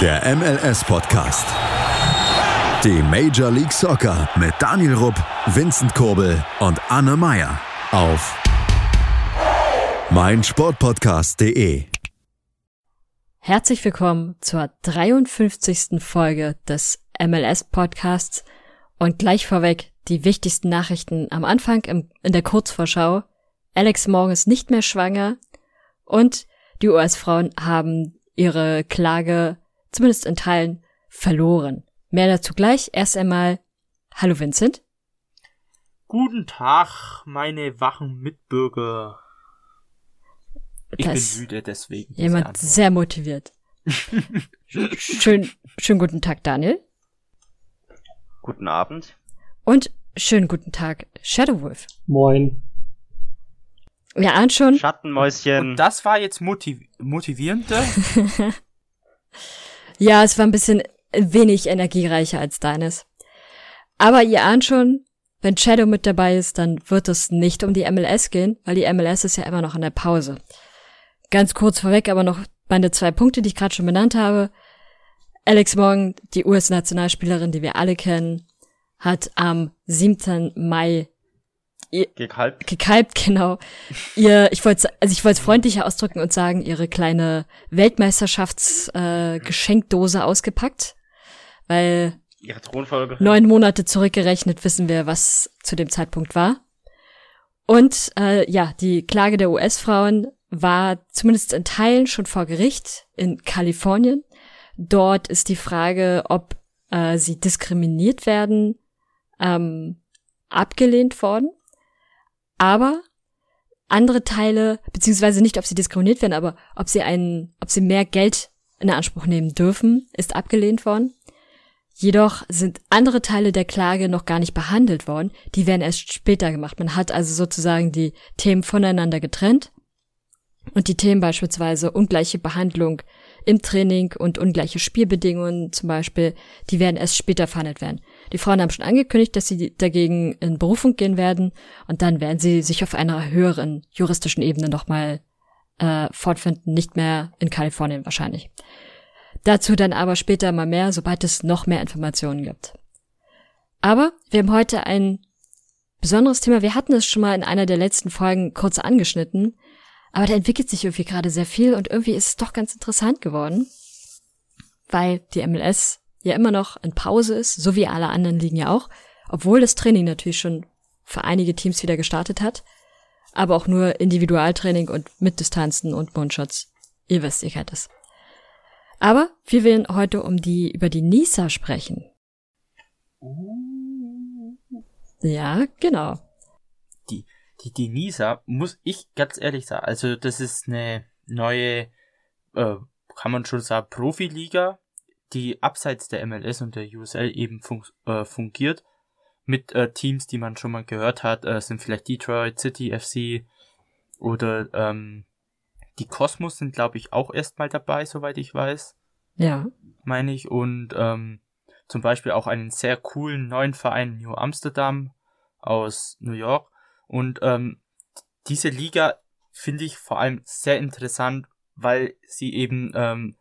Der MLS-Podcast. Die Major League Soccer mit Daniel Rupp, Vincent Kurbel und Anne Meyer auf meinsportpodcast.de. Herzlich willkommen zur 53. Folge des MLS-Podcasts und gleich vorweg die wichtigsten Nachrichten am Anfang im, in der Kurzvorschau. Alex Morgan ist nicht mehr schwanger und die US-Frauen haben ihre Klage zumindest in Teilen verloren. Mehr dazu gleich. Erst einmal, hallo Vincent. Guten Tag, meine wachen Mitbürger. Ich Da bin müde, deswegen. Jemand sehr motiviert. Schön, schönen guten Tag, Daniel. Guten Abend. Und schönen guten Tag, Shadowwolf. Moin. Wir ahnen schon, Schattenmäuschen. Und das war jetzt motiv motivierender. ja, es war ein bisschen wenig energiereicher als deines. Aber ihr ahnt schon, wenn Shadow mit dabei ist, dann wird es nicht um die MLS gehen, weil die MLS ist ja immer noch in der Pause. Ganz kurz vorweg aber noch meine zwei Punkte, die ich gerade schon benannt habe. Alex Morgan, die US-Nationalspielerin, die wir alle kennen, hat am 7. Mai Gekalbt. gekalbt, genau. Ihr, ich wollte, also ich wollte es freundlicher ausdrücken und sagen, ihre kleine Weltmeisterschafts-Geschenkdose äh, ausgepackt, weil Ihre Thronfolge. neun Monate zurückgerechnet wissen wir, was zu dem Zeitpunkt war. Und äh, ja, die Klage der US-Frauen war zumindest in Teilen schon vor Gericht in Kalifornien. Dort ist die Frage, ob äh, sie diskriminiert werden, ähm, abgelehnt worden. Aber andere Teile, beziehungsweise nicht, ob sie diskriminiert werden, aber ob sie einen, ob sie mehr Geld in Anspruch nehmen dürfen, ist abgelehnt worden. Jedoch sind andere Teile der Klage noch gar nicht behandelt worden. Die werden erst später gemacht. Man hat also sozusagen die Themen voneinander getrennt. Und die Themen beispielsweise ungleiche Behandlung im Training und ungleiche Spielbedingungen zum Beispiel, die werden erst später verhandelt werden. Die Frauen haben schon angekündigt, dass sie dagegen in Berufung gehen werden und dann werden sie sich auf einer höheren juristischen Ebene nochmal äh, fortfinden, nicht mehr in Kalifornien wahrscheinlich. Dazu dann aber später mal mehr, sobald es noch mehr Informationen gibt. Aber wir haben heute ein besonderes Thema. Wir hatten es schon mal in einer der letzten Folgen kurz angeschnitten, aber da entwickelt sich irgendwie gerade sehr viel und irgendwie ist es doch ganz interessant geworden, weil die MLS ja immer noch in Pause ist, so wie alle anderen Ligen ja auch, obwohl das Training natürlich schon für einige Teams wieder gestartet hat, aber auch nur Individualtraining und mit Distanzen und Mundschutz. Ihr wisst, ihr kennt es. Aber wir wollen heute um die, über die Nisa sprechen. Ja, genau. die, die Denisa, muss ich ganz ehrlich sagen, also das ist eine neue, äh, kann man schon sagen, Profiliga, die abseits der MLS und der USL eben fun äh, fungiert. Mit äh, Teams, die man schon mal gehört hat, äh, sind vielleicht Detroit City FC oder ähm, die Cosmos sind, glaube ich, auch erstmal dabei, soweit ich weiß Ja. meine ich, und ähm, zum Beispiel auch einen sehr coolen neuen Verein New Amsterdam aus New York. Und ähm, diese Liga finde ich vor allem sehr interessant, weil sie eben ähm,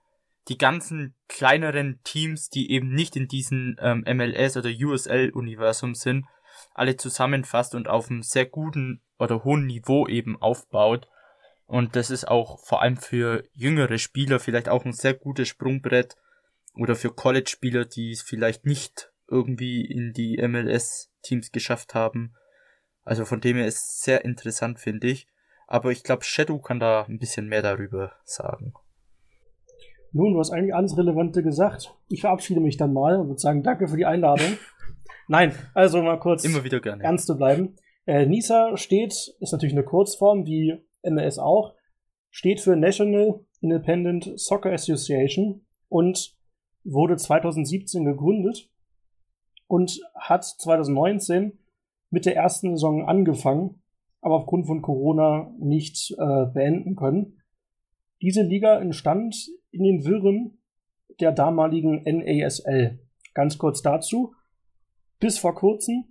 die ganzen kleineren Teams, die eben nicht in diesem ähm, MLS oder USL-Universum sind, alle zusammenfasst und auf einem sehr guten oder hohen Niveau eben aufbaut. Und das ist auch vor allem für jüngere Spieler vielleicht auch ein sehr gutes Sprungbrett oder für College-Spieler, die es vielleicht nicht irgendwie in die MLS-Teams geschafft haben. Also von dem her ist es sehr interessant, finde ich. Aber ich glaube, Shadow kann da ein bisschen mehr darüber sagen. Nun, du hast eigentlich alles Relevante gesagt. Ich verabschiede mich dann mal und würde sagen, danke für die Einladung. Nein, also mal kurz Immer wieder gerne. ernst zu bleiben. Äh, NISA steht, ist natürlich eine Kurzform, wie MLS auch, steht für National Independent Soccer Association und wurde 2017 gegründet und hat 2019 mit der ersten Saison angefangen, aber aufgrund von Corona nicht äh, beenden können. Diese Liga entstand in den Wirren der damaligen NASL. Ganz kurz dazu. Bis vor kurzem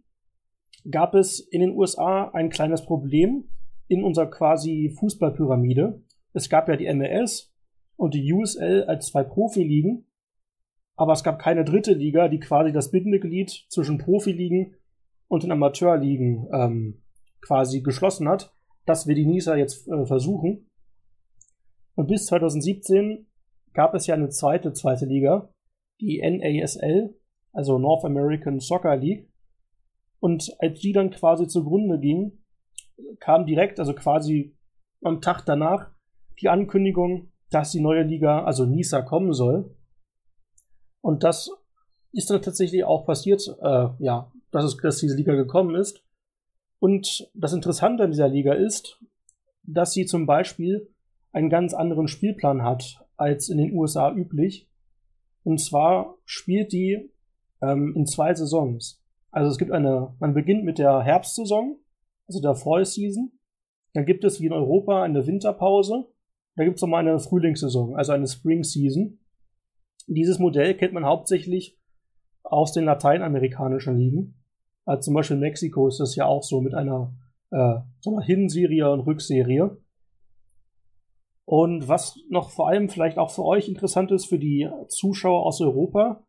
gab es in den USA ein kleines Problem in unserer quasi Fußballpyramide. Es gab ja die MLS und die USL als zwei Profiligen aber es gab keine dritte Liga, die quasi das Bindeglied zwischen Profiligen und den Amateurligen ähm, quasi geschlossen hat. Das will die NISA jetzt äh, versuchen. Und bis 2017 gab es ja eine zweite, zweite Liga, die NASL, also North American Soccer League. Und als die dann quasi zugrunde ging, kam direkt, also quasi am Tag danach, die Ankündigung, dass die neue Liga, also NISA, kommen soll. Und das ist dann tatsächlich auch passiert, äh, ja, dass, es, dass diese Liga gekommen ist. Und das Interessante an dieser Liga ist, dass sie zum Beispiel einen ganz anderen Spielplan hat als in den USA üblich. Und zwar spielt die ähm, in zwei Saisons. Also es gibt eine, man beginnt mit der Herbstsaison, also der Fall Season. Dann gibt es wie in Europa eine Winterpause. Da gibt es nochmal eine Frühlingssaison, also eine Spring Season. Dieses Modell kennt man hauptsächlich aus den lateinamerikanischen Ligen. Also zum Beispiel in Mexiko ist das ja auch so mit einer äh, Hinserie und Rückserie. Und was noch vor allem vielleicht auch für euch interessant ist, für die Zuschauer aus Europa,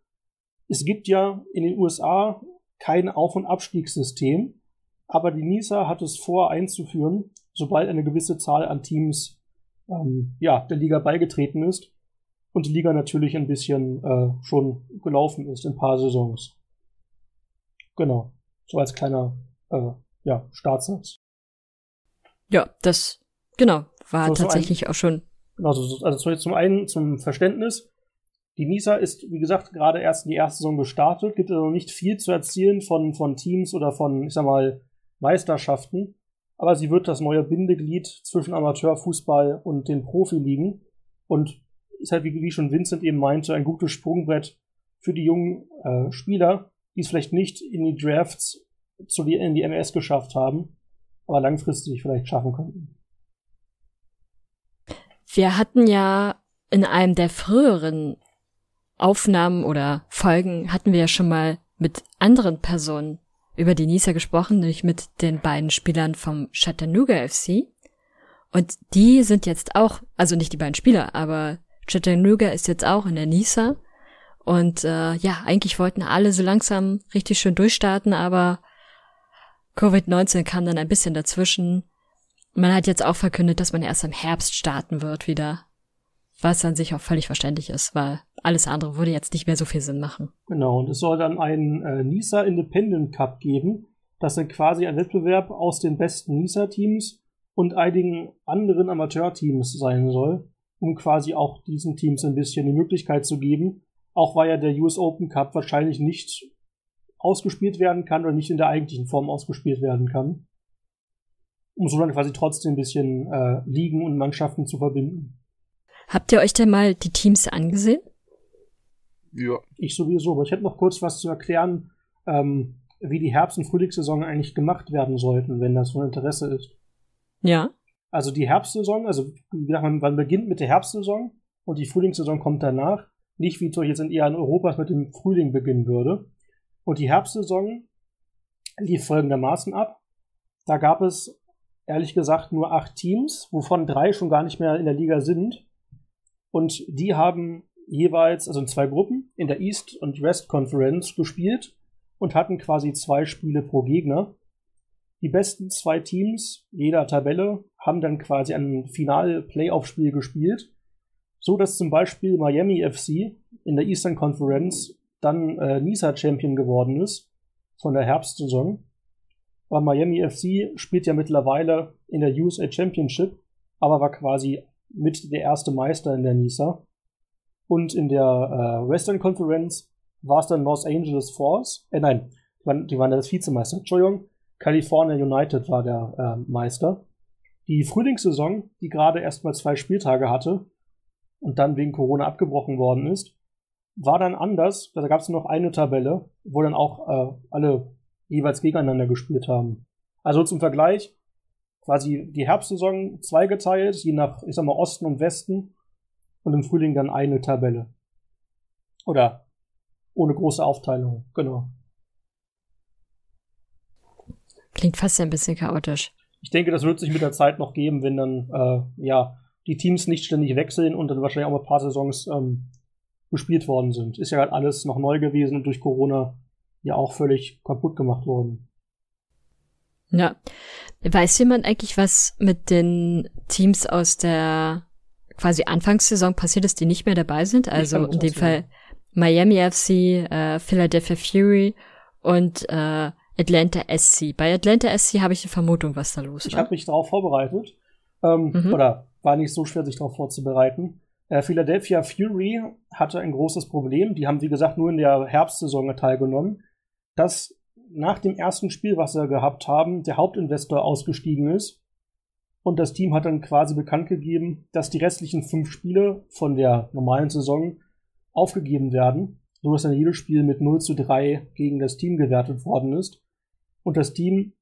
es gibt ja in den USA kein Auf- und Abstiegssystem, aber die NISA hat es vor einzuführen, sobald eine gewisse Zahl an Teams ähm, ja, der Liga beigetreten ist und die Liga natürlich ein bisschen äh, schon gelaufen ist in ein paar Saisons. Genau. So als kleiner äh, ja, Startsatz. Ja, das genau war so, tatsächlich ein, auch schon. Genau, also, also zum einen zum Verständnis. Die NISA ist, wie gesagt, gerade erst in die erste Saison gestartet, gibt also nicht viel zu erzählen von, von Teams oder von, ich sag mal, Meisterschaften. Aber sie wird das neue Bindeglied zwischen Amateurfußball und den Profiligen und ist halt, wie, wie schon Vincent eben meinte, ein gutes Sprungbrett für die jungen äh, Spieler, die es vielleicht nicht in die Drafts zu die, in die MS geschafft haben, aber langfristig vielleicht schaffen könnten. Wir hatten ja in einem der früheren Aufnahmen oder Folgen hatten wir ja schon mal mit anderen Personen über die Nisa gesprochen, nämlich mit den beiden Spielern vom Chattanooga FC. Und die sind jetzt auch, also nicht die beiden Spieler, aber Chattanooga ist jetzt auch in der Nisa und äh, ja, eigentlich wollten alle so langsam richtig schön durchstarten, aber Covid-19 kam dann ein bisschen dazwischen. Man hat jetzt auch verkündet, dass man erst im Herbst starten wird wieder. Was an sich auch völlig verständlich ist, weil alles andere würde jetzt nicht mehr so viel Sinn machen. Genau, und es soll dann einen äh, NISA Independent Cup geben. Das sind quasi ein Wettbewerb aus den besten NISA-Teams und einigen anderen Amateurteams sein soll, um quasi auch diesen Teams ein bisschen die Möglichkeit zu geben, auch weil ja der US Open Cup wahrscheinlich nicht ausgespielt werden kann oder nicht in der eigentlichen Form ausgespielt werden kann. Um so dann quasi trotzdem ein bisschen äh, Ligen und Mannschaften zu verbinden. Habt ihr euch denn mal die Teams angesehen? Ja. Ich sowieso, aber ich hätte noch kurz was zu erklären, ähm, wie die Herbst- und Frühlingssaison eigentlich gemacht werden sollten, wenn das von Interesse ist. Ja. Also die Herbstsaison, also wie gesagt, man, man beginnt mit der Herbstsaison und die Frühlingssaison kommt danach. Nicht wie jetzt in eher in Europas mit dem Frühling beginnen würde. Und die Herbstsaison lief folgendermaßen ab. Da gab es ehrlich gesagt nur acht Teams, wovon drei schon gar nicht mehr in der Liga sind. Und die haben jeweils, also in zwei Gruppen, in der East und West Conference gespielt und hatten quasi zwei Spiele pro Gegner. Die besten zwei Teams jeder Tabelle haben dann quasi ein Final-Playoff-Spiel gespielt so dass zum Beispiel Miami FC in der Eastern Conference dann äh, NISA Champion geworden ist von der Herbstsaison. Aber Miami FC spielt ja mittlerweile in der USA Championship, aber war quasi mit der erste Meister in der NISA. Und in der äh, Western Conference war es dann Los Angeles Force. Äh, nein, die waren, die waren das Vizemeister. Entschuldigung, California United war der äh, Meister. Die Frühlingssaison, die gerade erst mal zwei Spieltage hatte, und dann wegen Corona abgebrochen worden ist, war dann anders. Da gab es noch eine Tabelle, wo dann auch äh, alle jeweils gegeneinander gespielt haben. Also zum Vergleich, quasi die Herbstsaison zweigeteilt, je nach, ich sag mal, Osten und Westen und im Frühling dann eine Tabelle. Oder ohne große Aufteilung, genau. Klingt fast ein bisschen chaotisch. Ich denke, das wird sich mit der Zeit noch geben, wenn dann, äh, ja, die Teams nicht ständig wechseln und dann wahrscheinlich auch mal ein paar Saisons ähm, bespielt worden sind. Ist ja halt alles noch neu gewesen und durch Corona ja auch völlig kaputt gemacht worden. Ja. Weiß jemand eigentlich, was mit den Teams aus der quasi Anfangssaison passiert ist, die nicht mehr dabei sind? Also in dem Fall Miami FC, äh, Philadelphia Fury und äh, Atlanta SC. Bei Atlanta SC habe ich eine Vermutung, was da los ist. Ich habe mich darauf vorbereitet. Ähm, mhm. Oder war nicht so schwer, sich darauf vorzubereiten. Äh, Philadelphia Fury hatte ein großes Problem. Die haben, wie gesagt, nur in der Herbstsaison teilgenommen. Dass nach dem ersten Spiel, was sie gehabt haben, der Hauptinvestor ausgestiegen ist. Und das Team hat dann quasi bekannt gegeben, dass die restlichen fünf Spiele von der normalen Saison aufgegeben werden, so dass dann jedes Spiel mit 0 zu 3 gegen das Team gewertet worden ist. Und das Team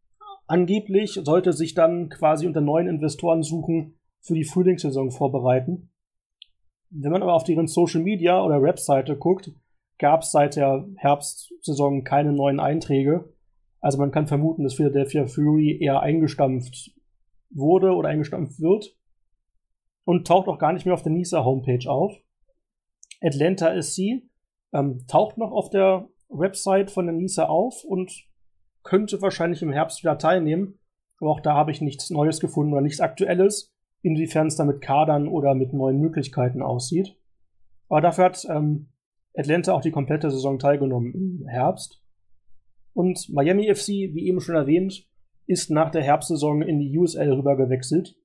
angeblich sollte sich dann quasi unter neuen Investoren suchen für die Frühlingssaison vorbereiten. Wenn man aber auf deren Social Media oder Webseite guckt, gab es seit der Herbstsaison keine neuen Einträge. Also man kann vermuten, dass Philadelphia Fury eher eingestampft wurde oder eingestampft wird und taucht auch gar nicht mehr auf der NISA Homepage auf. Atlanta SC ähm, taucht noch auf der Website von der NISA auf und könnte wahrscheinlich im Herbst wieder teilnehmen. Aber auch da habe ich nichts Neues gefunden oder nichts Aktuelles, inwiefern es da mit Kadern oder mit neuen Möglichkeiten aussieht. Aber dafür hat ähm, Atlanta auch die komplette Saison teilgenommen im Herbst. Und Miami FC, wie eben schon erwähnt, ist nach der Herbstsaison in die USL rüber gewechselt,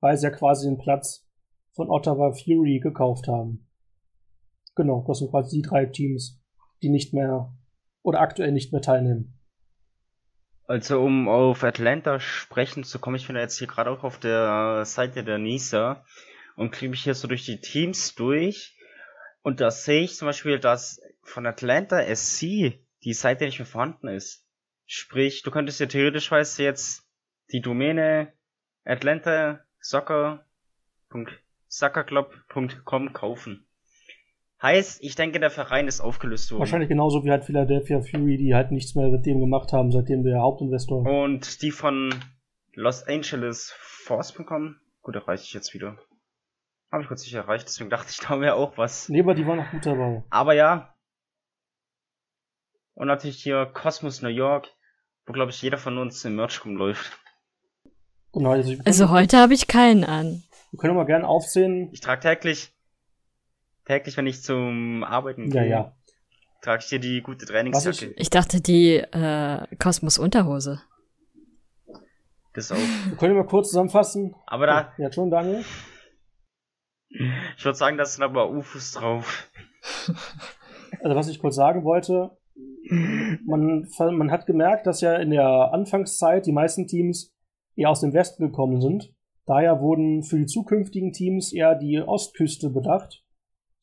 weil sie ja quasi den Platz von Ottawa Fury gekauft haben. Genau, das sind quasi die drei Teams, die nicht mehr oder aktuell nicht mehr teilnehmen. Also um auf Atlanta sprechen zu kommen, ich bin jetzt hier gerade auch auf der Seite der NISA und kriege mich hier so durch die Teams durch. Und da sehe ich zum Beispiel, dass von Atlanta SC die Seite nicht mehr vorhanden ist. Sprich, du könntest ja theoretisch jetzt die Domäne Atlanta Soccer.soccerclub.com kaufen. Heißt, ich denke, der Verein ist aufgelöst worden. Wahrscheinlich genauso wie halt Philadelphia Fury, die halt nichts mehr seitdem gemacht haben, seitdem der Hauptinvestor. Und die von Los Angeles Force.com, gut, erreiche ich jetzt wieder. Habe ich kurz nicht erreicht, deswegen dachte ich, da wäre auch was. Nee, aber die waren noch gut dabei. Aber ja. Und natürlich hier Cosmos New York, wo glaube ich jeder von uns im Merch rumläuft. Genau, also, also heute habe ich keinen an. Wir können mal gerne aufsehen. Ich trage täglich täglich, wenn ich zum Arbeiten gehe, ja, ja. trage ich dir die gute Trainingsjacke. Ich, ich dachte die äh, Kosmos Unterhose. Das auch. Wir können mal kurz zusammenfassen. Aber da. Ja, schon, Daniel. Ich würde sagen, da sind aber UFOs drauf. Also was ich kurz sagen wollte, man, man hat gemerkt, dass ja in der Anfangszeit die meisten Teams eher aus dem Westen gekommen sind. Daher wurden für die zukünftigen Teams eher die Ostküste bedacht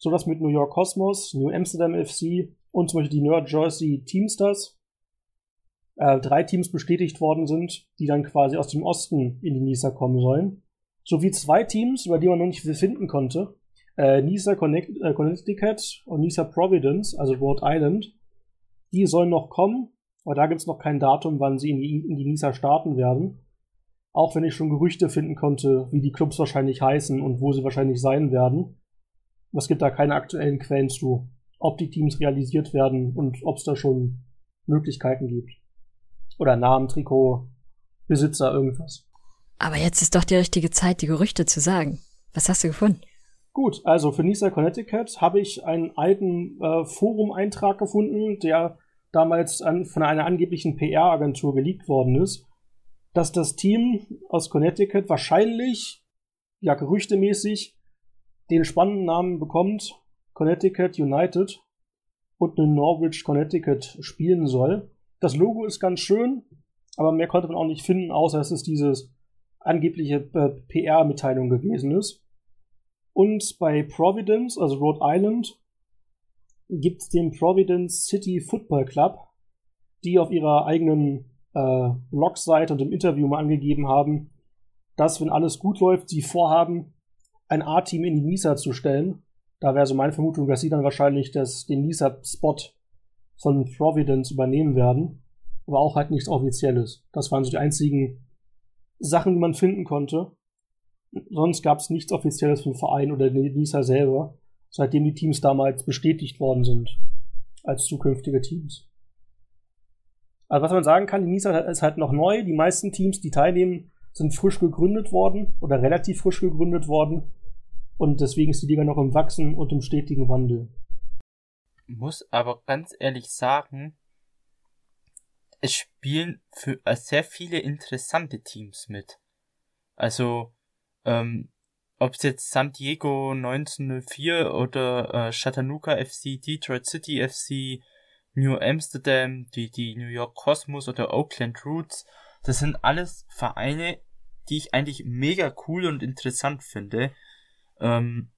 sodass mit New York Cosmos, New Amsterdam FC und zum Beispiel die New Jersey Teamsters äh, drei Teams bestätigt worden sind, die dann quasi aus dem Osten in die NISA kommen sollen. Sowie zwei Teams, über die man noch nicht finden konnte. Äh, NISA Connect, äh, Connecticut und NISA Providence, also Rhode Island. Die sollen noch kommen, aber da gibt es noch kein Datum, wann sie in die, in die NISA starten werden. Auch wenn ich schon Gerüchte finden konnte, wie die Clubs wahrscheinlich heißen und wo sie wahrscheinlich sein werden. Es gibt da keine aktuellen Quellen zu, ob die Teams realisiert werden und ob es da schon Möglichkeiten gibt. Oder Namen, Trikot, Besitzer, irgendwas. Aber jetzt ist doch die richtige Zeit, die Gerüchte zu sagen. Was hast du gefunden? Gut, also für Nisa Connecticut habe ich einen alten äh, Forum-Eintrag gefunden, der damals an, von einer angeblichen PR-Agentur geleakt worden ist, dass das Team aus Connecticut wahrscheinlich, ja gerüchtemäßig, den spannenden Namen bekommt, Connecticut United und in Norwich, Connecticut spielen soll. Das Logo ist ganz schön, aber mehr konnte man auch nicht finden, außer es dieses angebliche äh, PR-Mitteilung gewesen ist. Und bei Providence, also Rhode Island, gibt es den Providence City Football Club, die auf ihrer eigenen äh, Blogseite und im Interview mal angegeben haben, dass, wenn alles gut läuft, sie vorhaben, ein A-Team in die Nisa zu stellen. Da wäre so meine Vermutung, dass sie dann wahrscheinlich das, den Nisa-Spot von Providence übernehmen werden. Aber auch halt nichts Offizielles. Das waren so die einzigen Sachen, die man finden konnte. Sonst gab es nichts Offizielles vom Verein oder den Nisa selber. seitdem die Teams damals bestätigt worden sind als zukünftige Teams. Also was man sagen kann, die NISA ist halt noch neu. Die meisten Teams, die teilnehmen, sind frisch gegründet worden oder relativ frisch gegründet worden. Und deswegen ist die Liga noch im Wachsen und im stetigen Wandel. Muss aber ganz ehrlich sagen, es spielen für äh, sehr viele interessante Teams mit. Also, ähm, ob es jetzt San Diego 1904 oder äh, Chattanooga FC, Detroit City FC, New Amsterdam, die, die New York Cosmos oder Oakland Roots, das sind alles Vereine, die ich eigentlich mega cool und interessant finde. Ähm,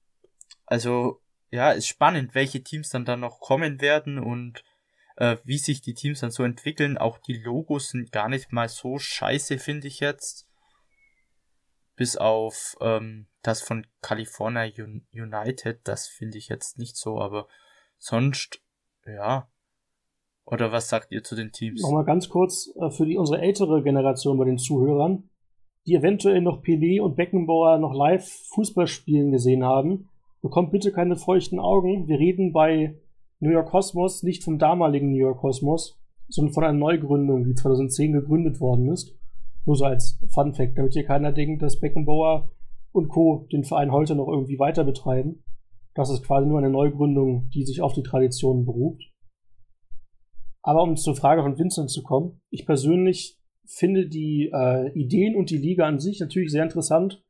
also, ja, ist spannend, welche Teams dann da noch kommen werden und äh, wie sich die Teams dann so entwickeln. Auch die Logos sind gar nicht mal so scheiße, finde ich jetzt. Bis auf ähm, das von California United, das finde ich jetzt nicht so, aber sonst, ja, oder was sagt ihr zu den Teams? Nochmal ganz kurz äh, für die, unsere ältere Generation bei den Zuhörern, die eventuell noch Pelé und Beckenbauer noch live Fußball spielen gesehen haben. Bekommt bitte keine feuchten Augen. Wir reden bei New York Cosmos nicht vom damaligen New York Cosmos, sondern von einer Neugründung, die 2010 gegründet worden ist. Nur so als Fun Fact, damit hier keiner denkt, dass Beckenbauer und Co. den Verein heute noch irgendwie weiter betreiben. Das ist quasi nur eine Neugründung, die sich auf die Traditionen beruft. Aber um zur Frage von Vincent zu kommen, ich persönlich finde die äh, Ideen und die Liga an sich natürlich sehr interessant.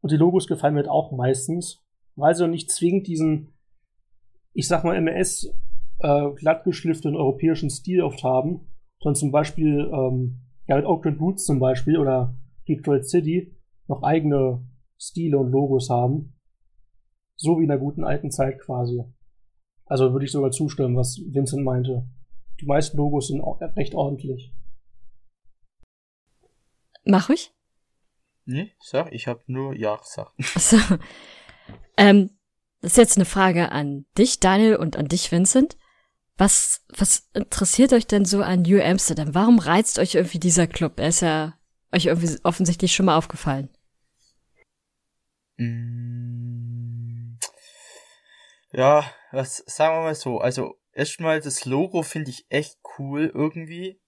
Und die Logos gefallen mir halt auch meistens, weil sie nicht zwingend diesen, ich sag mal, MS äh, glattgeschliffenen europäischen Stil oft haben, sondern zum Beispiel, ähm, ja, mit Oakland Roots zum Beispiel oder Detroit City noch eigene Stile und Logos haben. So wie in der guten alten Zeit quasi. Also würde ich sogar zustimmen, was Vincent meinte. Die meisten Logos sind recht ordentlich. Mach ich? Nee, sag, ich habe nur Ja gesagt. So. Ähm, das ist jetzt eine Frage an dich, Daniel, und an dich, Vincent. Was, was interessiert euch denn so an New Amsterdam? Warum reizt euch irgendwie dieser Club? Er ist ja euch irgendwie offensichtlich schon mal aufgefallen. Mm. Ja, was sagen wir mal so. Also erstmal das Logo finde ich echt cool irgendwie,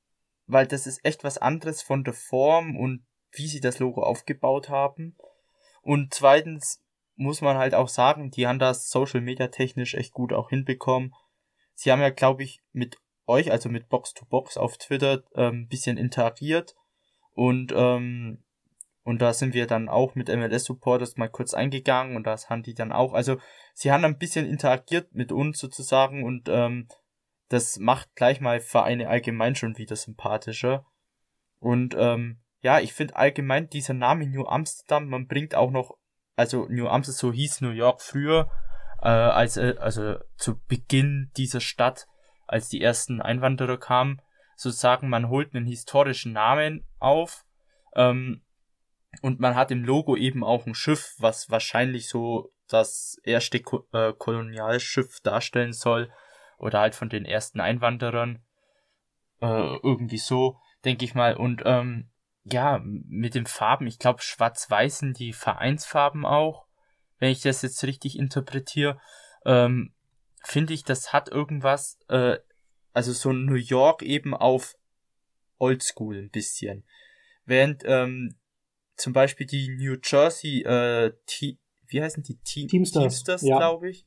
weil das ist echt was anderes von der Form und wie sie das Logo aufgebaut haben. Und zweitens muss man halt auch sagen, die haben das Social Media technisch echt gut auch hinbekommen. Sie haben ja, glaube ich, mit euch, also mit Box to Box auf Twitter, ähm, bisschen interagiert und ähm, und da sind wir dann auch mit MLS Supporters mal kurz eingegangen und das haben die dann auch. Also sie haben ein bisschen interagiert mit uns sozusagen und ähm, das macht gleich mal Vereine allgemein schon wieder sympathischer. Und ähm, ja, ich finde allgemein dieser Name New Amsterdam, man bringt auch noch, also New Amsterdam, so hieß New York früher, äh, als äh, also zu Beginn dieser Stadt, als die ersten Einwanderer kamen, sozusagen, man holt einen historischen Namen auf, ähm, und man hat im Logo eben auch ein Schiff, was wahrscheinlich so das erste Ko äh, Kolonialschiff darstellen soll. Oder halt von den ersten Einwanderern. Äh, irgendwie so, denke ich mal. Und ähm, ja, mit den Farben, ich glaube, schwarz-weiß sind die Vereinsfarben auch, wenn ich das jetzt richtig interpretiere. Ähm, Finde ich, das hat irgendwas, äh, also so New York eben auf Oldschool ein bisschen. Während ähm, zum Beispiel die New Jersey, äh, T wie heißen die? Team Teamsters, Teamsters ja. glaube ich.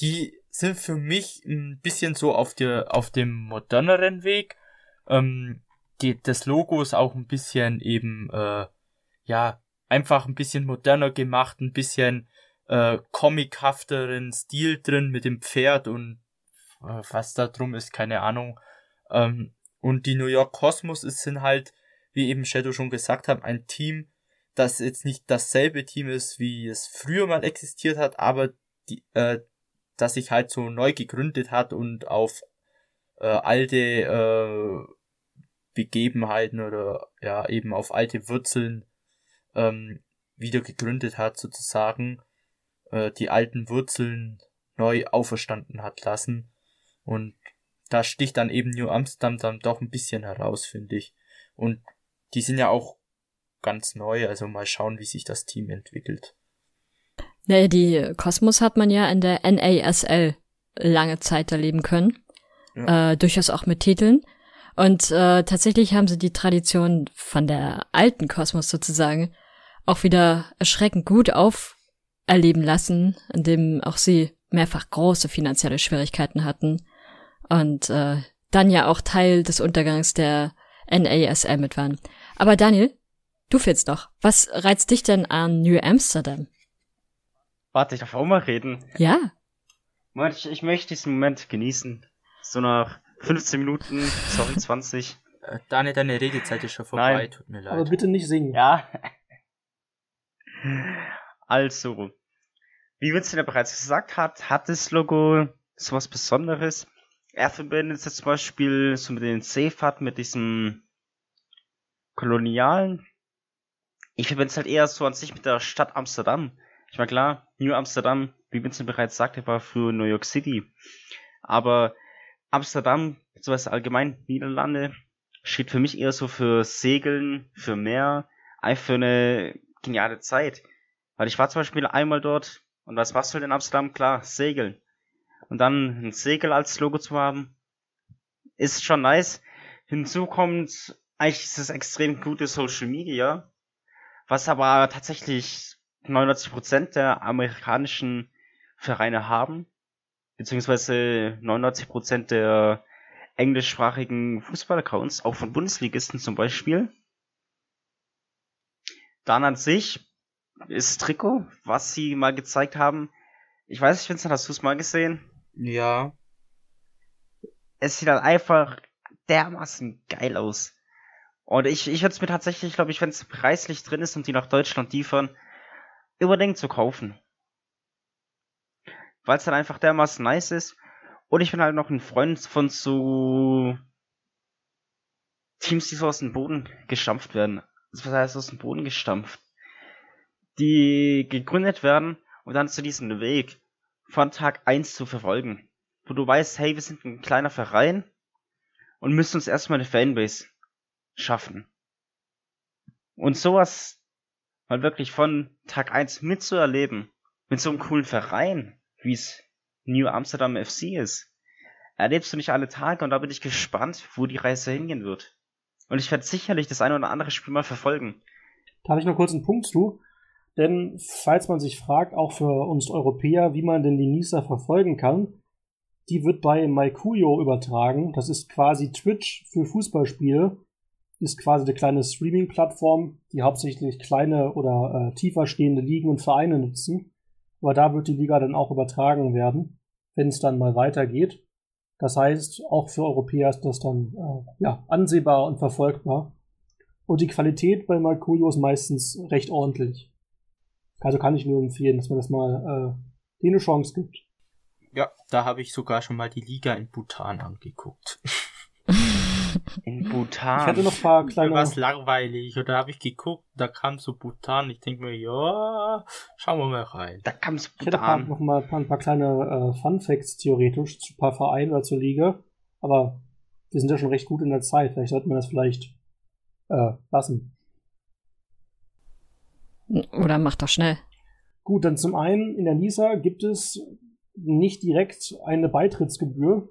Die sind für mich ein bisschen so auf der, auf dem moderneren Weg. Ähm, die, das Logo ist auch ein bisschen eben, äh, ja, einfach ein bisschen moderner gemacht, ein bisschen äh, comichafteren Stil drin mit dem Pferd und äh, was da drum ist, keine Ahnung. Ähm, und die New York Cosmos sind halt wie eben Shadow schon gesagt hat, ein Team, das jetzt nicht dasselbe Team ist, wie es früher mal existiert hat, aber die, äh, das sich halt so neu gegründet hat und auf äh, alte äh, Begebenheiten oder ja eben auf alte Wurzeln ähm, wieder gegründet hat sozusagen, äh, die alten Wurzeln neu auferstanden hat lassen und da sticht dann eben New Amsterdam dann doch ein bisschen heraus, finde ich. Und die sind ja auch ganz neu, also mal schauen, wie sich das Team entwickelt. Naja, die Kosmos hat man ja in der NASL lange Zeit erleben können. Ja. Äh, durchaus auch mit Titeln. Und äh, tatsächlich haben sie die Tradition von der alten Kosmos sozusagen auch wieder erschreckend gut auferleben lassen, indem auch sie mehrfach große finanzielle Schwierigkeiten hatten und äh, dann ja auch Teil des Untergangs der NASL mit waren. Aber Daniel, du fehlst doch. Was reizt dich denn an New Amsterdam? Warte, ich darf auch mal reden. Ja. Ich, ich möchte diesen Moment genießen. So nach 15 Minuten, sorry, 20. Äh, Daniel, deine Redezeit ist schon vorbei, Nein. tut mir leid. Aber bitte nicht singen. Ja. Also, wie Vincent ja bereits gesagt hat, hat das Logo sowas Besonderes. Er verbindet es zum Beispiel so mit den Seefahrt, mit diesem Kolonialen. Ich verbinde es halt eher so an sich mit der Stadt Amsterdam. Ich meine, klar, New Amsterdam, wie Vincent bereits sagte, war für New York City. Aber Amsterdam, beziehungsweise allgemein Niederlande, steht für mich eher so für Segeln, für Meer, einfach für eine geniale Zeit. Weil ich war zum Beispiel einmal dort und was machst du halt in Amsterdam? Klar, Segeln. Und dann ein Segel als Logo zu haben, ist schon nice. Hinzu kommt eigentlich dieses extrem gute Social Media, was aber tatsächlich 99% der amerikanischen Vereine haben, beziehungsweise 99% der englischsprachigen Fußballaccounts, auch von Bundesligisten zum Beispiel. Dann an sich ist Trikot, was sie mal gezeigt haben. Ich weiß nicht, Vincent, hast du es mal gesehen? Ja. Es sieht halt einfach dermaßen geil aus. Und ich, ich würde es mir tatsächlich, glaube ich, wenn es preislich drin ist und die nach Deutschland liefern, überdenken zu kaufen. Weil es dann einfach dermaßen nice ist. Und ich bin halt noch ein Freund von so Teams, die so aus dem Boden gestampft werden. Was heißt aus dem Boden gestampft? Die gegründet werden und dann zu diesem Weg von Tag 1 zu verfolgen. Wo du weißt, hey, wir sind ein kleiner Verein und müssen uns erstmal eine Fanbase schaffen. Und sowas mal wirklich von Tag 1 mitzuerleben, mit so einem coolen Verein, wie es New Amsterdam FC ist, erlebst du nicht alle Tage und da bin ich gespannt, wo die Reise hingehen wird. Und ich werde sicherlich das eine oder andere Spiel mal verfolgen. Da habe ich noch kurz einen Punkt zu. Denn falls man sich fragt, auch für uns Europäer, wie man denn die Nisa verfolgen kann, die wird bei MyKuyo übertragen. Das ist quasi Twitch für Fußballspiele ist quasi eine kleine Streaming-Plattform, die hauptsächlich kleine oder äh, tiefer stehende Ligen und Vereine nutzen. Aber da wird die Liga dann auch übertragen werden, wenn es dann mal weitergeht. Das heißt, auch für Europäer ist das dann äh, ja, ansehbar und verfolgbar. Und die Qualität bei Markuyo ist meistens recht ordentlich. Also kann ich nur empfehlen, dass man das mal äh, denen eine Chance gibt. Ja, da habe ich sogar schon mal die Liga in Bhutan angeguckt. In Bhutan. Ich hatte noch ein paar kleine. Was langweilig. Und da habe ich geguckt, da kam so Bhutan. Ich denke mir, ja, schauen wir mal rein. Da kam so Bhutan. Ich hatte noch mal ein paar, ein paar kleine äh, Fun Facts theoretisch zu ein paar Vereinen oder zur Liga. Aber wir sind ja schon recht gut in der Zeit. Vielleicht sollten wir das vielleicht äh, lassen. Oder mach doch schnell. Gut, dann zum einen in der Lisa gibt es nicht direkt eine Beitrittsgebühr,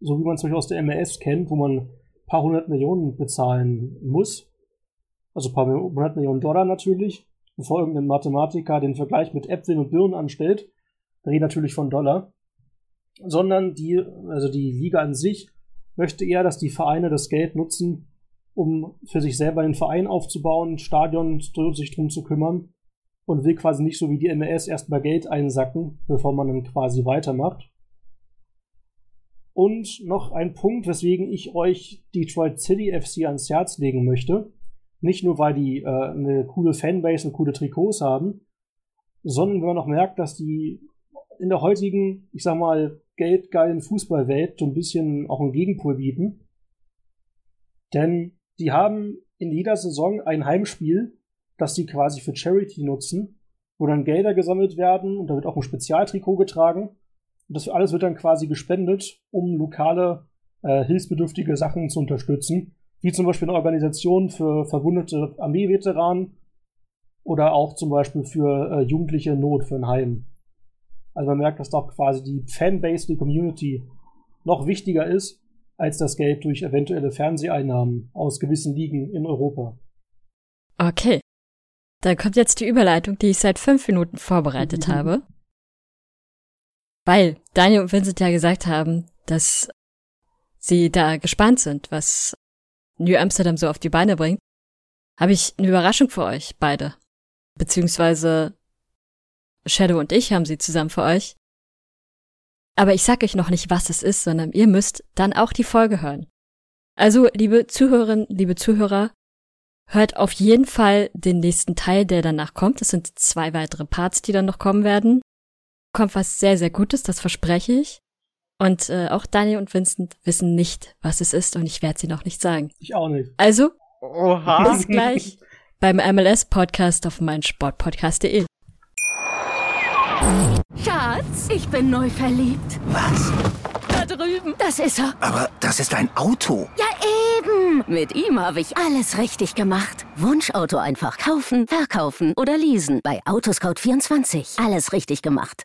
so wie man es zum Beispiel aus der MLS kennt, wo man paar hundert Millionen bezahlen muss. Also paar hundert Millionen Dollar natürlich, bevor irgendein Mathematiker den Vergleich mit Äpfeln und Birnen anstellt. Reden natürlich von Dollar. Sondern die, also die Liga an sich möchte eher, dass die Vereine das Geld nutzen, um für sich selber einen Verein aufzubauen, Stadion sich drum zu kümmern und will quasi nicht so wie die MLS erstmal Geld einsacken, bevor man dann quasi weitermacht. Und noch ein Punkt, weswegen ich euch Detroit City FC ans Herz legen möchte. Nicht nur, weil die äh, eine coole Fanbase und coole Trikots haben, sondern wenn man noch merkt, dass die in der heutigen, ich sag mal, geldgeilen Fußballwelt so ein bisschen auch einen Gegenpol bieten. Denn die haben in jeder Saison ein Heimspiel, das sie quasi für Charity nutzen, wo dann Gelder gesammelt werden und da wird auch ein Spezialtrikot getragen. Und das alles wird dann quasi gespendet, um lokale äh, hilfsbedürftige Sachen zu unterstützen, wie zum Beispiel eine Organisation für verwundete Armeeveteranen oder auch zum Beispiel für äh, jugendliche Not, für ein Heim. Also man merkt, dass doch quasi die Fanbase, die Community noch wichtiger ist als das Geld durch eventuelle Fernseheinnahmen aus gewissen Ligen in Europa. Okay. Dann kommt jetzt die Überleitung, die ich seit fünf Minuten vorbereitet mhm. habe. Weil Daniel und Vincent ja gesagt haben, dass sie da gespannt sind, was New Amsterdam so auf die Beine bringt, habe ich eine Überraschung für euch beide. Beziehungsweise Shadow und ich haben sie zusammen für euch. Aber ich sag euch noch nicht, was es ist, sondern ihr müsst dann auch die Folge hören. Also, liebe Zuhörerinnen, liebe Zuhörer, hört auf jeden Fall den nächsten Teil, der danach kommt. Es sind zwei weitere Parts, die dann noch kommen werden. Kommt was sehr, sehr Gutes, das verspreche ich. Und äh, auch Daniel und Vincent wissen nicht, was es ist und ich werde sie noch nicht sagen. Ich auch nicht. Also, Oha. bis gleich beim MLS-Podcast auf meinsportpodcast.de. Schatz, ich bin neu verliebt. Was? Da drüben. Das ist er. Aber das ist ein Auto. Ja, eben. Mit ihm habe ich alles richtig gemacht. Wunschauto einfach kaufen, verkaufen oder leasen. Bei Autoscout24. Alles richtig gemacht.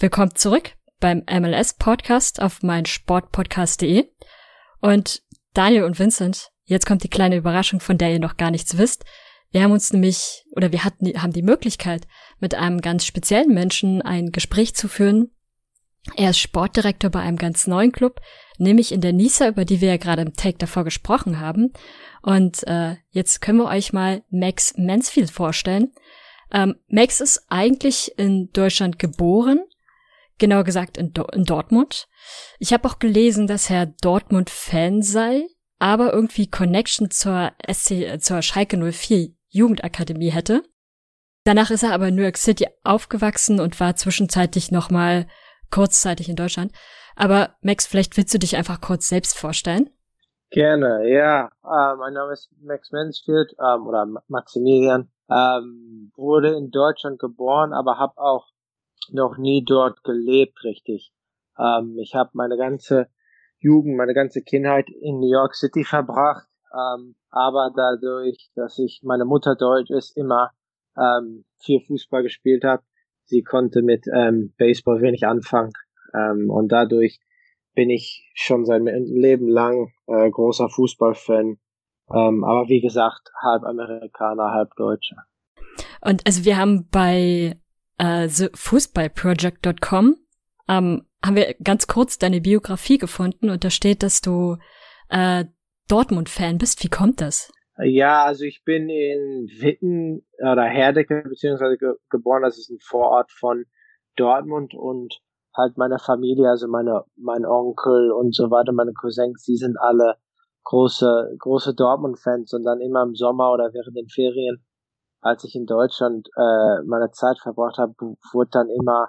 Willkommen zurück beim MLS-Podcast auf meinsportpodcast.de. Und Daniel und Vincent, jetzt kommt die kleine Überraschung, von der ihr noch gar nichts wisst. Wir haben uns nämlich, oder wir hatten, haben die Möglichkeit, mit einem ganz speziellen Menschen ein Gespräch zu führen. Er ist Sportdirektor bei einem ganz neuen Club, nämlich in der Nisa, über die wir ja gerade im Take davor gesprochen haben. Und äh, jetzt können wir euch mal Max Mansfield vorstellen. Ähm, Max ist eigentlich in Deutschland geboren, genauer gesagt in, Do in Dortmund. Ich habe auch gelesen, dass er Dortmund-Fan sei, aber irgendwie Connection zur SC, zur Schalke 04 Jugendakademie hätte. Danach ist er aber in New York City aufgewachsen und war zwischenzeitlich nochmal kurzzeitig in Deutschland. Aber Max, vielleicht willst du dich einfach kurz selbst vorstellen? Gerne, ja. Äh, mein Name ist Max Mansfield ähm, oder Maximilian. Ähm, wurde in Deutschland geboren, aber habe auch noch nie dort gelebt, richtig. Ähm, ich habe meine ganze Jugend, meine ganze Kindheit in New York City verbracht, ähm, aber dadurch, dass ich meine Mutter Deutsch ist, immer ähm, viel Fußball gespielt habe, sie konnte mit ähm, Baseball wenig anfangen ähm, und dadurch bin ich schon sein Leben lang äh, großer Fußballfan. Ähm, aber wie gesagt, halb Amerikaner, halb Deutscher. Und also wir haben bei äh, Fußballproject.com ähm, haben wir ganz kurz deine Biografie gefunden und da steht, dass du äh, Dortmund-Fan bist. Wie kommt das? Ja, also ich bin in Witten oder Herdecke beziehungsweise ge geboren. Das ist ein Vorort von Dortmund und halt meine Familie, also meine mein Onkel und so weiter, meine Cousins, die sind alle große große Dortmund-Fans und dann immer im Sommer oder während den Ferien als ich in Deutschland äh, meine Zeit verbracht habe, wurde dann immer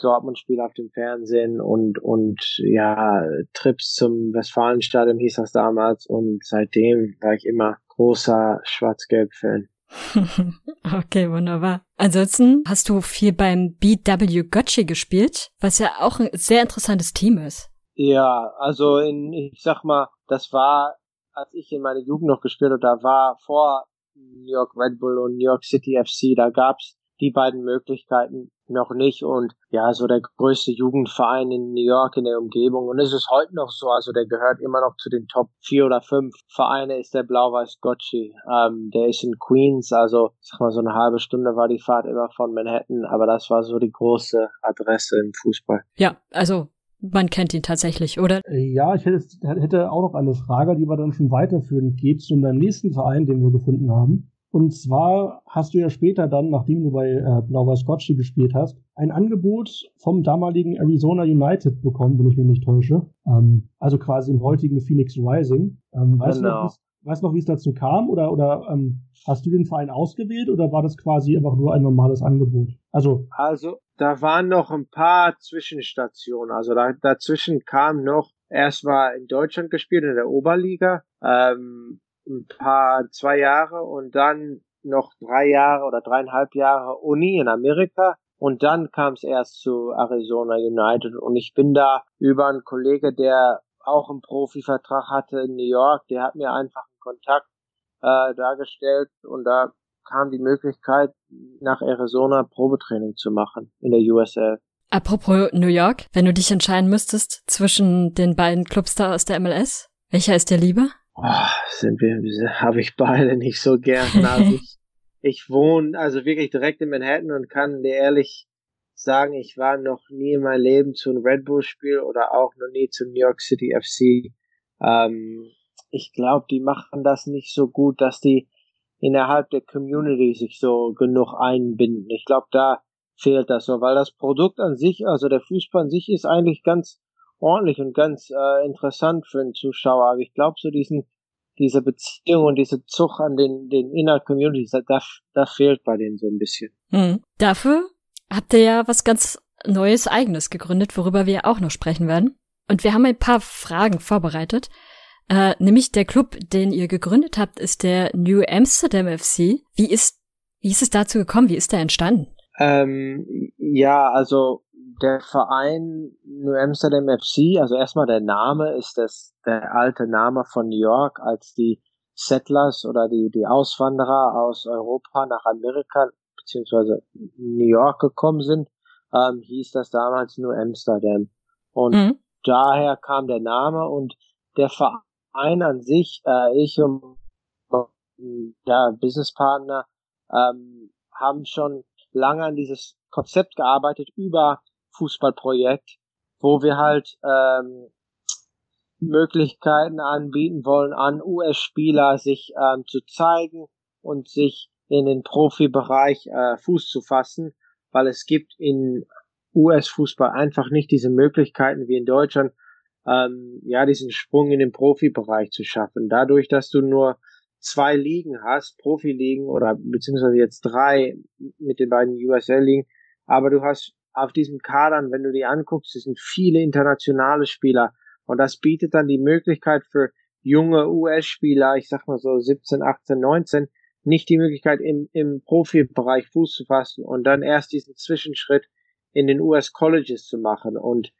Dortmund-Spiel auf dem Fernsehen und und ja Trips zum Westfalenstadion hieß das damals und seitdem war ich immer großer Schwarz-Gelb-Fan. okay, wunderbar. Ansonsten hast du viel beim BW Götze gespielt, was ja auch ein sehr interessantes Team ist. Ja, also in, ich sag mal, das war, als ich in meiner Jugend noch gespielt habe, da war vor New York Red Bull und New York City FC, da gab's die beiden Möglichkeiten noch nicht. Und ja, so der größte Jugendverein in New York in der Umgebung. Und es ist heute noch so, also der gehört immer noch zu den Top vier oder fünf Vereine ist der Blau-Weiß Gotchi, ähm, der ist in Queens, also sag mal so eine halbe Stunde war die Fahrt immer von Manhattan, aber das war so die große Adresse im Fußball. Ja, also man kennt ihn tatsächlich, oder? Ja, ich hätte, hätte auch noch eine Frage, die wir dann schon weiterführen. Geht es um deinen nächsten Verein, den wir gefunden haben? Und zwar hast du ja später dann, nachdem du bei äh, Blau-Weiß Gotchi gespielt hast, ein Angebot vom damaligen Arizona United bekommen, wenn ich mich nicht täusche. Ähm, also quasi im heutigen Phoenix Rising. Ähm, weißt, genau. du noch, weißt du noch, wie es dazu kam? Oder, oder ähm, hast du den Verein ausgewählt oder war das quasi einfach nur ein normales Angebot? Also, also da waren noch ein paar Zwischenstationen. Also da, dazwischen kam noch erstmal in Deutschland gespielt, in der Oberliga, ähm, ein paar, zwei Jahre und dann noch drei Jahre oder dreieinhalb Jahre Uni in Amerika. Und dann kam es erst zu Arizona United. Und ich bin da über einen Kollege, der auch einen Profivertrag hatte in New York, der hat mir einfach Kontakt äh, dargestellt und da kam die Möglichkeit, nach Arizona Probetraining zu machen in der USL. Apropos New York, wenn du dich entscheiden müsstest zwischen den beiden Clubs da aus der MLS, welcher ist dir lieber? Oh, sind wir, habe ich beide nicht so gern. Also ich, ich wohne also wirklich direkt in Manhattan und kann dir ehrlich sagen, ich war noch nie in meinem Leben zu einem Red Bull Spiel oder auch noch nie zu New York City FC. Ähm, ich glaube, die machen das nicht so gut, dass die innerhalb der Community sich so genug einbinden. Ich glaube, da fehlt das so, weil das Produkt an sich, also der Fußball an sich ist eigentlich ganz ordentlich und ganz äh, interessant für den Zuschauer. Aber ich glaube, so diesen diese Beziehung und diese Zug an den, den Inner Communities, da, da fehlt bei denen so ein bisschen. Hm. Dafür habt ihr ja was ganz Neues Eigenes gegründet, worüber wir auch noch sprechen werden. Und wir haben ein paar Fragen vorbereitet. Äh, nämlich der Club, den ihr gegründet habt, ist der New Amsterdam FC. Wie ist, wie ist es dazu gekommen? Wie ist der entstanden? Ähm, ja, also der Verein New Amsterdam FC, also erstmal der Name ist das der alte Name von New York, als die Settlers oder die, die Auswanderer aus Europa nach Amerika beziehungsweise New York gekommen sind, ähm, hieß das damals nur Amsterdam. Und mhm. daher kam der Name und der Verein an sich, äh, ich und ja, Businesspartner ähm, haben schon lange an dieses Konzept gearbeitet über Fußballprojekt, wo wir halt ähm, Möglichkeiten anbieten wollen, an US-Spieler sich ähm, zu zeigen und sich in den Profibereich äh, Fuß zu fassen, weil es gibt in US-Fußball einfach nicht diese Möglichkeiten wie in Deutschland, ähm, ja, diesen Sprung in den Profibereich zu schaffen. Dadurch, dass du nur zwei Ligen hast, Profiligen oder beziehungsweise jetzt drei mit den beiden USL-Ligen, aber du hast auf diesem Kadern, wenn du die anguckst, es sind viele internationale Spieler und das bietet dann die Möglichkeit für junge US-Spieler, ich sag mal so 17, 18, 19, nicht die Möglichkeit im, im Profibereich Fuß zu fassen und dann erst diesen Zwischenschritt in den US Colleges zu machen und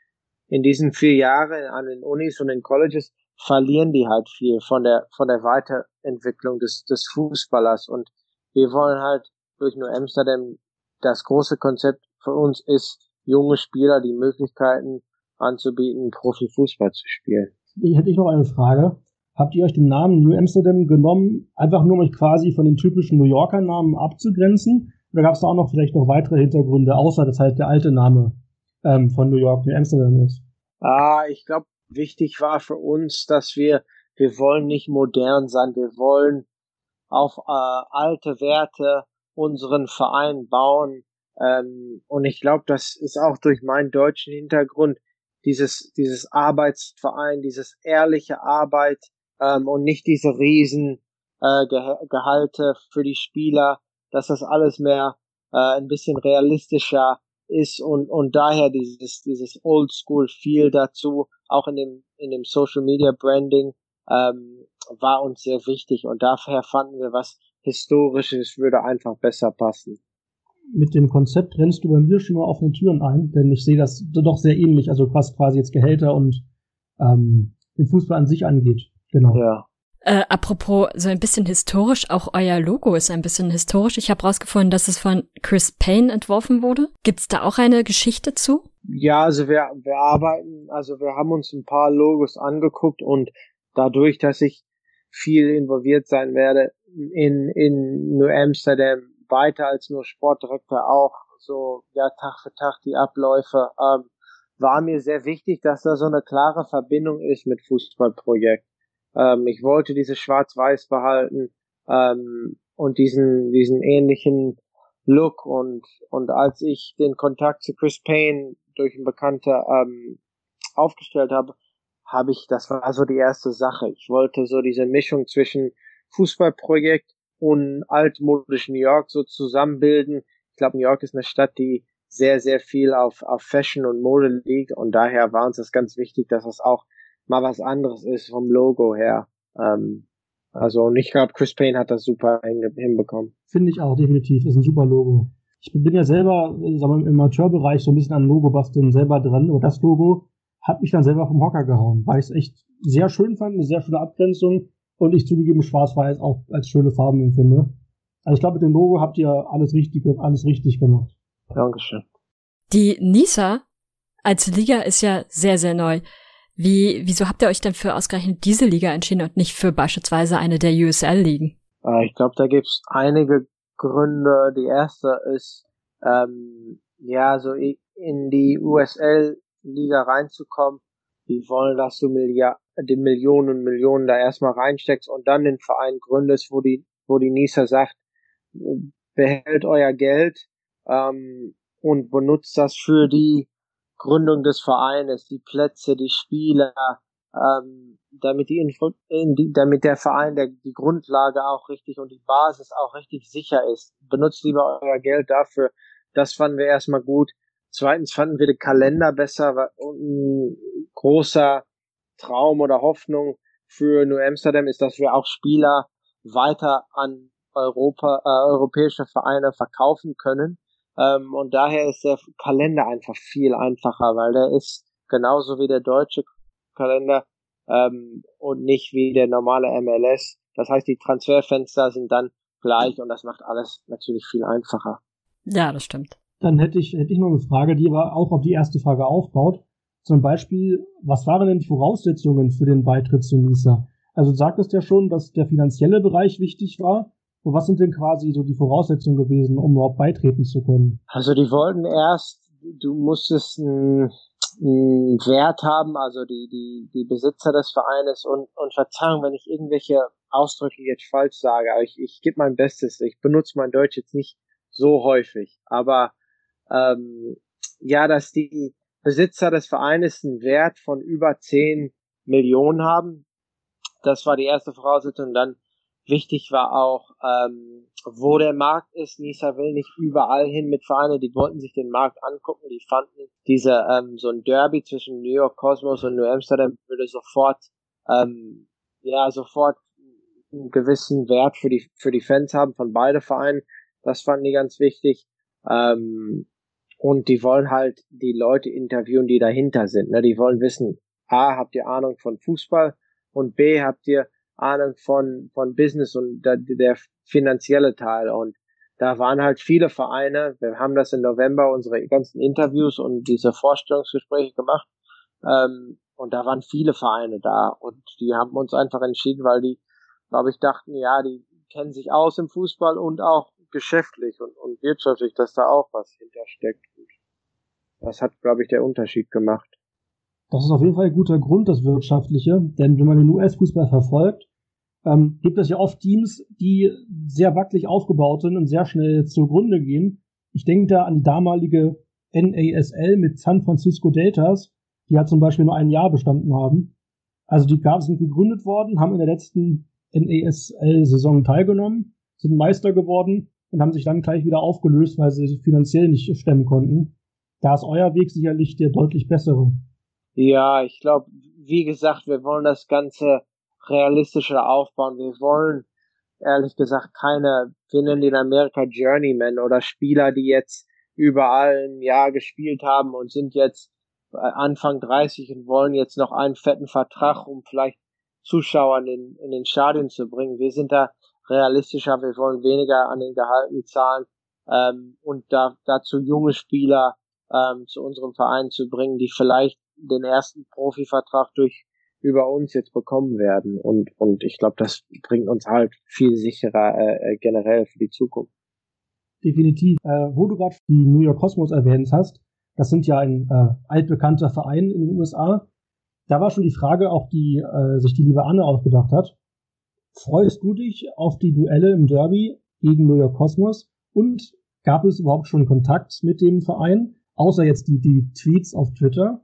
in diesen vier Jahren an den Unis und den Colleges verlieren die halt viel von der von der Weiterentwicklung des des Fußballers und wir wollen halt durch New Amsterdam das große Konzept für uns ist junge Spieler die Möglichkeiten anzubieten Profifußball zu spielen. Ich hätte ich noch eine Frage habt ihr euch den Namen New Amsterdam genommen, einfach nur um euch quasi von den typischen New Yorker Namen abzugrenzen? Oder gab es da auch noch vielleicht noch weitere Hintergründe, außer dass halt der alte Name ähm, von New York New Amsterdam ist? Ah, ich glaube, wichtig war für uns, dass wir, wir wollen nicht modern sein, wir wollen auf äh, alte Werte unseren Verein bauen. Ähm, und ich glaube, das ist auch durch meinen deutschen Hintergrund dieses, dieses Arbeitsverein, dieses ehrliche Arbeit, ähm, und nicht diese riesen äh, Ge Gehalte für die Spieler, dass das alles mehr äh, ein bisschen realistischer ist und, und daher dieses, dieses Oldschool Feel dazu, auch in dem, in dem Social Media Branding, ähm, war uns sehr wichtig und daher fanden wir was Historisches würde einfach besser passen. Mit dem Konzept rennst du bei mir schon mal offene Türen ein, denn ich sehe das doch sehr ähnlich, also was quasi jetzt Gehälter und ähm, den Fußball an sich angeht. Genau. Ja. Äh, apropos so ein bisschen historisch, auch euer Logo ist ein bisschen historisch. Ich habe rausgefunden, dass es von Chris Payne entworfen wurde. Gibt's da auch eine Geschichte zu? Ja, also wir, wir arbeiten, also wir haben uns ein paar Logos angeguckt und dadurch, dass ich viel involviert sein werde in, in New Amsterdam, weiter als nur Sportdirektor auch, so ja Tag für Tag die Abläufe, ähm, war mir sehr wichtig, dass da so eine klare Verbindung ist mit Fußballprojekt. Ähm, ich wollte dieses Schwarz-Weiß behalten ähm, und diesen, diesen ähnlichen Look und, und als ich den Kontakt zu Chris Payne durch einen Bekannter ähm, aufgestellt habe, habe ich, das war so die erste Sache. Ich wollte so diese Mischung zwischen Fußballprojekt und altmodisch New York so zusammenbilden. Ich glaube, New York ist eine Stadt, die sehr, sehr viel auf, auf Fashion und Mode liegt und daher war uns das ganz wichtig, dass das auch mal was anderes ist vom Logo her. Ähm, also, und ich glaube, Chris Payne hat das super hinbekommen. Finde ich auch, definitiv. Ist ein super Logo. Ich bin ja selber sagen wir, im Amateurbereich so ein bisschen an Logo basteln selber dran. Und das Logo hat mich dann selber vom Hocker gehauen, weil ich es echt sehr schön fand, eine sehr schöne Abgrenzung und ich zugegeben schwarz-weiß auch als schöne Farben empfinde. Also ich glaube, mit dem Logo habt ihr alles richtig, alles richtig gemacht. Dankeschön. Die NISA als Liga ist ja sehr, sehr neu. Wie, wieso habt ihr euch denn für ausgerechnet diese Liga entschieden und nicht für beispielsweise eine der USL-Ligen? Äh, ich glaube, da gibt's einige Gründe. Die erste ist, ähm, ja, so in die USL-Liga reinzukommen. Die wollen, dass du Milliard die Millionen und Millionen da erstmal reinsteckst und dann den Verein gründest, wo die, wo die NISA sagt, behält euer Geld ähm, und benutzt das für die Gründung des Vereines, die Plätze, die Spieler, ähm, damit die, Info, die damit der Verein der, die Grundlage auch richtig und die Basis auch richtig sicher ist. Benutzt lieber euer Geld dafür. Das fanden wir erstmal gut. Zweitens fanden wir den Kalender besser und ein großer Traum oder Hoffnung für New Amsterdam ist, dass wir auch Spieler weiter an Europa, äh, europäische Vereine verkaufen können. Ähm, und daher ist der Kalender einfach viel einfacher, weil der ist genauso wie der deutsche Kalender ähm, und nicht wie der normale MLS. Das heißt, die Transferfenster sind dann gleich und das macht alles natürlich viel einfacher. Ja, das stimmt. Dann hätte ich, hätte ich noch eine Frage, die aber auch auf die erste Frage aufbaut. Zum Beispiel, was waren denn die Voraussetzungen für den Beitritt zu NISA? Also du sagtest ja schon, dass der finanzielle Bereich wichtig war. Und was sind denn quasi so die Voraussetzungen gewesen, um überhaupt beitreten zu können? Also die wollten erst, du musstest einen, einen Wert haben, also die, die, die Besitzer des Vereines und, und Verzeihung, wenn ich irgendwelche Ausdrücke jetzt falsch sage, aber ich, ich gebe mein Bestes. Ich benutze mein Deutsch jetzt nicht so häufig, aber ähm, ja, dass die Besitzer des Vereines einen Wert von über 10 Millionen haben. Das war die erste Voraussetzung. Dann Wichtig war auch, ähm, wo der Markt ist. Nisa will nicht überall hin mit Vereinen. Die wollten sich den Markt angucken. Die fanden diese ähm, so ein Derby zwischen New York Cosmos und New Amsterdam würde sofort ähm, ja sofort einen gewissen Wert für die für die Fans haben von beide Vereinen. Das fanden die ganz wichtig. Ähm, und die wollen halt die Leute interviewen, die dahinter sind. Ne? Die wollen wissen, A, habt ihr Ahnung von Fußball und B, habt ihr Ahnung von, von Business und der, der finanzielle Teil. Und da waren halt viele Vereine. Wir haben das im November unsere ganzen Interviews und diese Vorstellungsgespräche gemacht. Ähm, und da waren viele Vereine da und die haben uns einfach entschieden, weil die, glaube ich, dachten, ja, die kennen sich aus im Fußball und auch geschäftlich und, und wirtschaftlich, dass da auch was hintersteckt. Und das hat, glaube ich, der Unterschied gemacht. Das ist auf jeden Fall ein guter Grund, das Wirtschaftliche, denn wenn man den US-Fußball verfolgt, ähm, gibt es ja oft Teams, die sehr wackelig aufgebaut sind und sehr schnell zugrunde gehen. Ich denke da an die damalige NASL mit San Francisco Deltas, die ja zum Beispiel nur ein Jahr bestanden haben. Also die gab sind gegründet worden, haben in der letzten NASL-Saison teilgenommen, sind Meister geworden und haben sich dann gleich wieder aufgelöst, weil sie finanziell nicht stemmen konnten. Da ist euer Weg sicherlich der deutlich bessere. Ja, ich glaube, wie gesagt, wir wollen das Ganze realistischer aufbauen. Wir wollen, ehrlich gesagt, keine, wir nennen die in Amerika Journeyman oder Spieler, die jetzt überall ein Jahr gespielt haben und sind jetzt äh, Anfang 30 und wollen jetzt noch einen fetten Vertrag, um vielleicht Zuschauer in den, in den Stadien zu bringen. Wir sind da realistischer, wir wollen weniger an den Gehalten zahlen ähm, und da, dazu junge Spieler ähm, zu unserem Verein zu bringen, die vielleicht den ersten Profivertrag durch über uns jetzt bekommen werden und und ich glaube, das bringt uns halt viel sicherer äh, äh, generell für die Zukunft. Definitiv. Äh, wo du gerade die New York Cosmos erwähnt hast, das sind ja ein äh, altbekannter Verein in den USA. Da war schon die Frage, auch die äh, sich die liebe Anne ausgedacht hat. Freust du dich auf die Duelle im Derby gegen New York Cosmos? Und gab es überhaupt schon Kontakt mit dem Verein, außer jetzt die, die Tweets auf Twitter?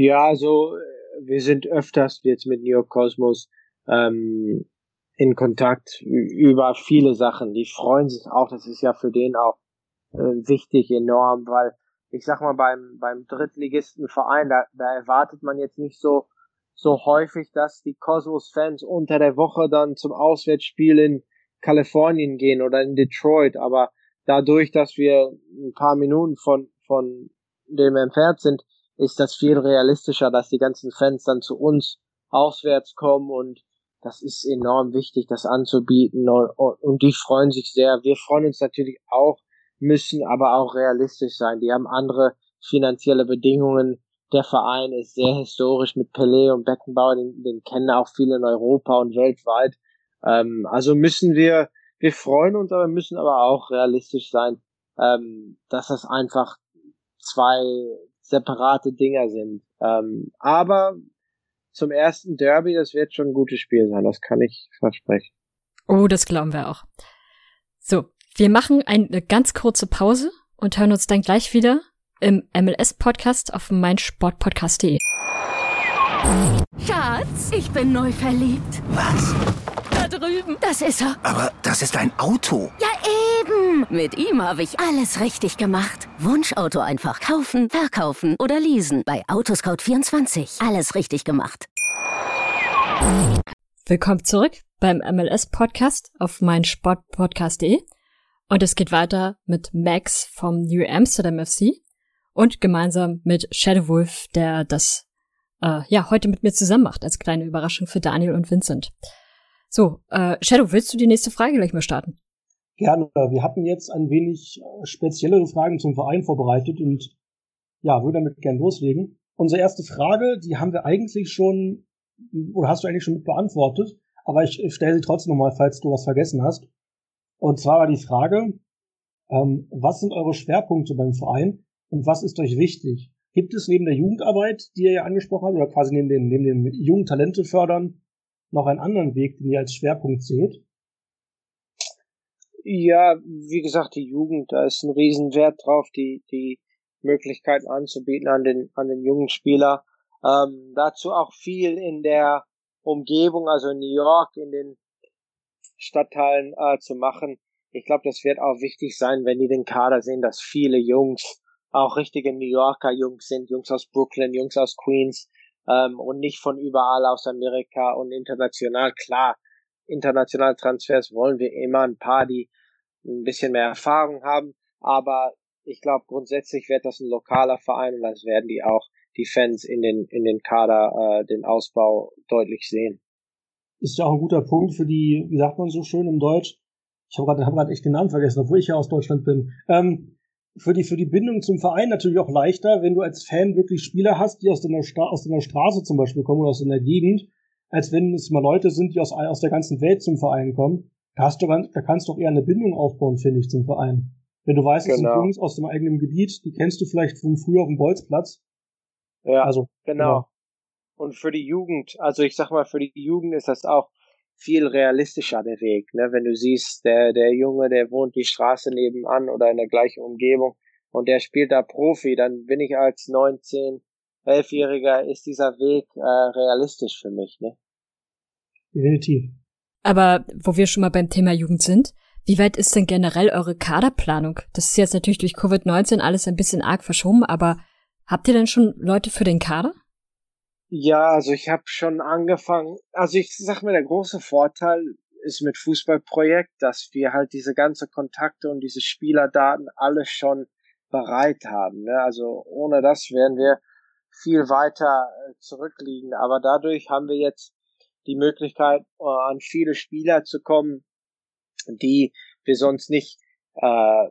Ja, also wir sind öfters jetzt mit New York Cosmos ähm, in Kontakt über viele Sachen. Die freuen sich auch, das ist ja für den auch äh, wichtig, enorm, weil ich sag mal, beim, beim Drittligistenverein, da, da erwartet man jetzt nicht so, so häufig, dass die Cosmos-Fans unter der Woche dann zum Auswärtsspiel in Kalifornien gehen oder in Detroit, aber dadurch, dass wir ein paar Minuten von, von dem entfernt sind, ist das viel realistischer, dass die ganzen Fans dann zu uns auswärts kommen und das ist enorm wichtig, das anzubieten und, die freuen sich sehr. Wir freuen uns natürlich auch, müssen aber auch realistisch sein. Die haben andere finanzielle Bedingungen. Der Verein ist sehr historisch mit Pelé und Beckenbauer, den, den kennen auch viele in Europa und weltweit. Ähm, also müssen wir, wir freuen uns, aber müssen aber auch realistisch sein, ähm, dass das einfach zwei separate Dinger sind. Ähm, aber zum ersten Derby, das wird schon ein gutes Spiel sein, das kann ich versprechen. Oh, das glauben wir auch. So, wir machen eine ganz kurze Pause und hören uns dann gleich wieder im MLS-Podcast auf meinsportpodcast.de. Schatz, ich bin neu verliebt. Was? Da drüben. Das ist er. Aber das ist ein Auto. Ja, eben. Mit ihm habe ich alles richtig gemacht. Wunschauto einfach kaufen, verkaufen oder leasen. Bei Autoscout24. Alles richtig gemacht. Willkommen zurück beim MLS-Podcast auf meinsportpodcast.de. Und es geht weiter mit Max vom New Amsterdam FC und gemeinsam mit Shadow Wolf, der das äh, ja heute mit mir zusammen macht, als kleine Überraschung für Daniel und Vincent. So, äh, Shadow, willst du die nächste Frage gleich mal starten? Gerne. Wir hatten jetzt ein wenig äh, speziellere Fragen zum Verein vorbereitet und ja, würde damit gern loslegen. Unsere erste Frage, die haben wir eigentlich schon, oder hast du eigentlich schon mit beantwortet, aber ich stelle sie trotzdem nochmal, falls du was vergessen hast. Und zwar war die Frage, ähm, was sind eure Schwerpunkte beim Verein und was ist euch wichtig? Gibt es neben der Jugendarbeit, die ihr ja angesprochen habt, oder quasi neben den, neben den jungen Talente fördern, noch einen anderen Weg, den ihr als Schwerpunkt seht? Ja, wie gesagt, die Jugend, da ist ein Riesenwert drauf, die, die Möglichkeiten anzubieten an den, an den jungen Spieler. Ähm, dazu auch viel in der Umgebung, also in New York, in den Stadtteilen äh, zu machen. Ich glaube, das wird auch wichtig sein, wenn die den Kader sehen, dass viele Jungs auch richtige New Yorker Jungs sind, Jungs aus Brooklyn, Jungs aus Queens ähm, und nicht von überall aus Amerika und international. Klar, internationale Transfers wollen wir immer ein paar, die ein bisschen mehr Erfahrung haben, aber ich glaube grundsätzlich wird das ein lokaler Verein und das werden die auch die Fans in den in den Kader äh, den Ausbau deutlich sehen ist ja auch ein guter Punkt für die, wie sagt man so schön im Deutsch? Ich habe gerade hab grad echt den Namen vergessen, obwohl ich ja aus Deutschland bin. Ähm, für die, für die Bindung zum Verein natürlich auch leichter, wenn du als Fan wirklich Spieler hast, die aus deiner, Sta aus deiner Straße zum Beispiel kommen oder aus deiner Gegend, als wenn es mal Leute sind, die aus, aus der ganzen Welt zum Verein kommen. Da, hast du, da kannst du auch eher eine Bindung aufbauen, finde ich, zum Verein. Wenn du weißt, es genau. sind Jungs aus dem eigenen Gebiet, die kennst du vielleicht von früher auf dem Bolzplatz. Ja, also, genau. genau. Und für die Jugend, also ich sag mal, für die Jugend ist das auch viel realistischer der Weg. Ne? Wenn du siehst, der, der Junge, der wohnt die Straße nebenan oder in der gleichen Umgebung und der spielt da Profi, dann bin ich als 19, 11-Jähriger, ist dieser Weg äh, realistisch für mich. Ne? Definitiv. Aber wo wir schon mal beim Thema Jugend sind, wie weit ist denn generell eure Kaderplanung? Das ist jetzt natürlich durch Covid-19 alles ein bisschen arg verschoben, aber habt ihr denn schon Leute für den Kader? Ja, also ich habe schon angefangen. Also ich sag mir, der große Vorteil ist mit Fußballprojekt, dass wir halt diese ganze Kontakte und diese Spielerdaten alles schon bereit haben. Ne? Also ohne das wären wir viel weiter äh, zurückliegen. Aber dadurch haben wir jetzt die Möglichkeit, äh, an viele Spieler zu kommen, die wir sonst nicht äh,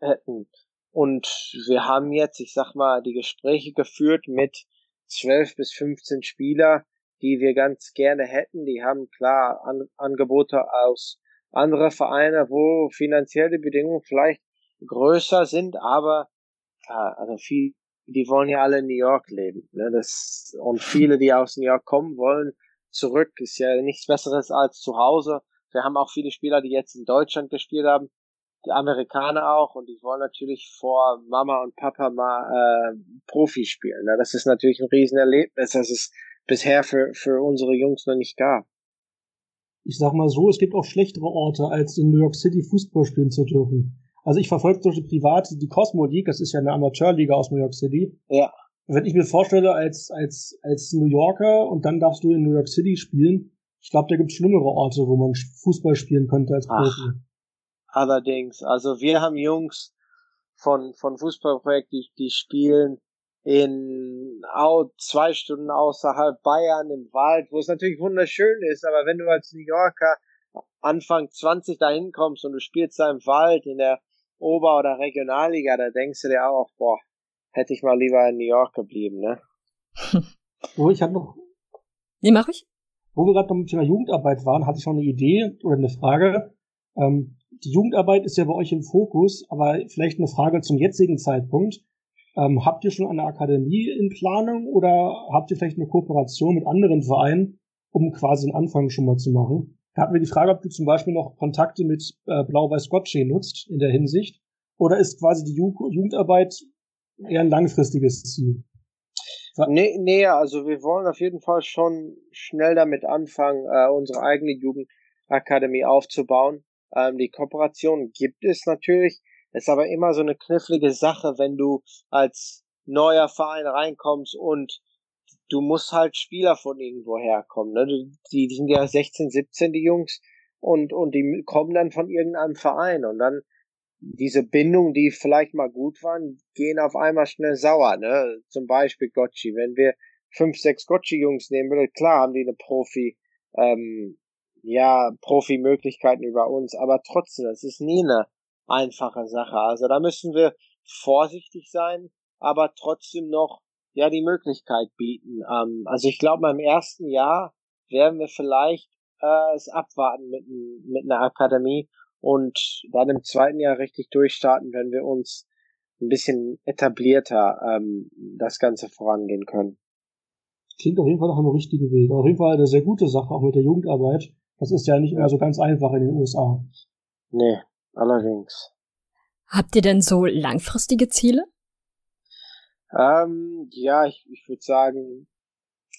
hätten. Und wir haben jetzt, ich sag mal, die Gespräche geführt mit 12 bis 15 Spieler, die wir ganz gerne hätten. Die haben klar An Angebote aus andere Vereine, wo finanzielle Bedingungen vielleicht größer sind, aber klar, also viel, die wollen ja alle in New York leben. Ne? Das, und viele, die aus New York kommen, wollen zurück. Ist ja nichts Besseres als zu Hause. Wir haben auch viele Spieler, die jetzt in Deutschland gespielt haben, die Amerikaner auch und die wollen natürlich vor Mama und Papa mal äh, Profi spielen. Ne? Das ist natürlich ein Riesenerlebnis, das es bisher für, für unsere Jungs noch nicht gab. ich sag mal so, es gibt auch schlechtere Orte, als in New York City Fußball spielen zu dürfen. Also ich verfolge durch die Private die Cosmo League, das ist ja eine Amateurliga aus New York City. Ja. Wenn ich mir vorstelle, als, als, als New Yorker und dann darfst du in New York City spielen, ich glaube, da gibt es schlimmere Orte, wo man Fußball spielen könnte als Profi. Allerdings, also wir haben Jungs von, von Fußballprojekt, die, die spielen in au, zwei Stunden außerhalb Bayern im Wald, wo es natürlich wunderschön ist, aber wenn du als New Yorker Anfang 20 dahin kommst und du spielst da im Wald in der Ober- oder Regionalliga, da denkst du dir auch, boah, hätte ich mal lieber in New York geblieben, ne? oh, ich hatte noch. Nee, mach ich. Wo wir gerade beim Thema Jugendarbeit waren, hatte ich noch eine Idee oder eine Frage. Ähm, die Jugendarbeit ist ja bei euch im Fokus, aber vielleicht eine Frage zum jetzigen Zeitpunkt. Ähm, habt ihr schon eine Akademie in Planung oder habt ihr vielleicht eine Kooperation mit anderen Vereinen, um quasi einen Anfang schon mal zu machen? Da hatten wir die Frage, ob du zum Beispiel noch Kontakte mit äh, Blau-Weiß Gotche nutzt in der Hinsicht. Oder ist quasi die Ju Jugendarbeit eher ein langfristiges Ziel? Nee, nee, also wir wollen auf jeden Fall schon schnell damit anfangen, äh, unsere eigene Jugendakademie aufzubauen. Ähm, die Kooperation gibt es natürlich, ist aber immer so eine knifflige Sache, wenn du als neuer Verein reinkommst und du musst halt Spieler von irgendwo herkommen. Ne? Die, die sind ja 16, 17, die Jungs, und, und die kommen dann von irgendeinem Verein und dann diese Bindungen, die vielleicht mal gut waren, gehen auf einmal schnell sauer. Ne? Zum Beispiel Gotchi. Wenn wir fünf, sechs Gotchi-Jungs nehmen würden, klar haben die eine Profi, ähm, ja, Profi-Möglichkeiten über uns, aber trotzdem, das ist nie eine einfache Sache. Also da müssen wir vorsichtig sein, aber trotzdem noch ja die Möglichkeit bieten. Ähm, also ich glaube, im ersten Jahr werden wir vielleicht äh, es abwarten mit, mit einer Akademie und dann im zweiten Jahr richtig durchstarten, wenn wir uns ein bisschen etablierter ähm, das Ganze vorangehen können. Klingt auf jeden Fall nach einem richtigen Weg. Auf jeden Fall eine sehr gute Sache, auch mit der Jugendarbeit. Das ist ja nicht mehr so ganz einfach in den USA. Nee, allerdings. Habt ihr denn so langfristige Ziele? Ähm, ja, ich, ich würde sagen,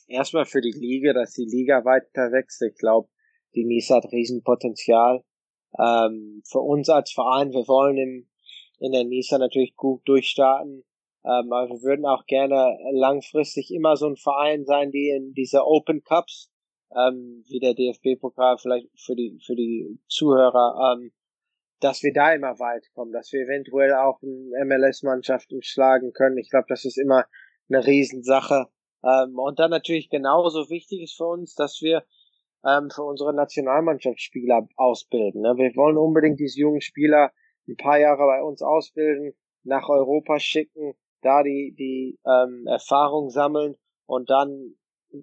erstmal für die Liga, dass die Liga weiter wächst. Ich glaube, die Nisa hat Riesenpotenzial. Ähm, für uns als Verein, wir wollen im, in der Nisa natürlich gut durchstarten. Ähm, aber wir würden auch gerne langfristig immer so ein Verein sein, die in diese Open Cups, ähm, wie der DFB-Pokal vielleicht für die, für die Zuhörer, ähm, dass wir da immer weit kommen, dass wir eventuell auch MLS-Mannschaften schlagen können. Ich glaube, das ist immer eine Riesensache. Ähm, und dann natürlich genauso wichtig ist für uns, dass wir ähm, für unsere Nationalmannschaftsspieler ausbilden. Ne? Wir wollen unbedingt diese jungen Spieler ein paar Jahre bei uns ausbilden, nach Europa schicken, da die, die ähm, Erfahrung sammeln und dann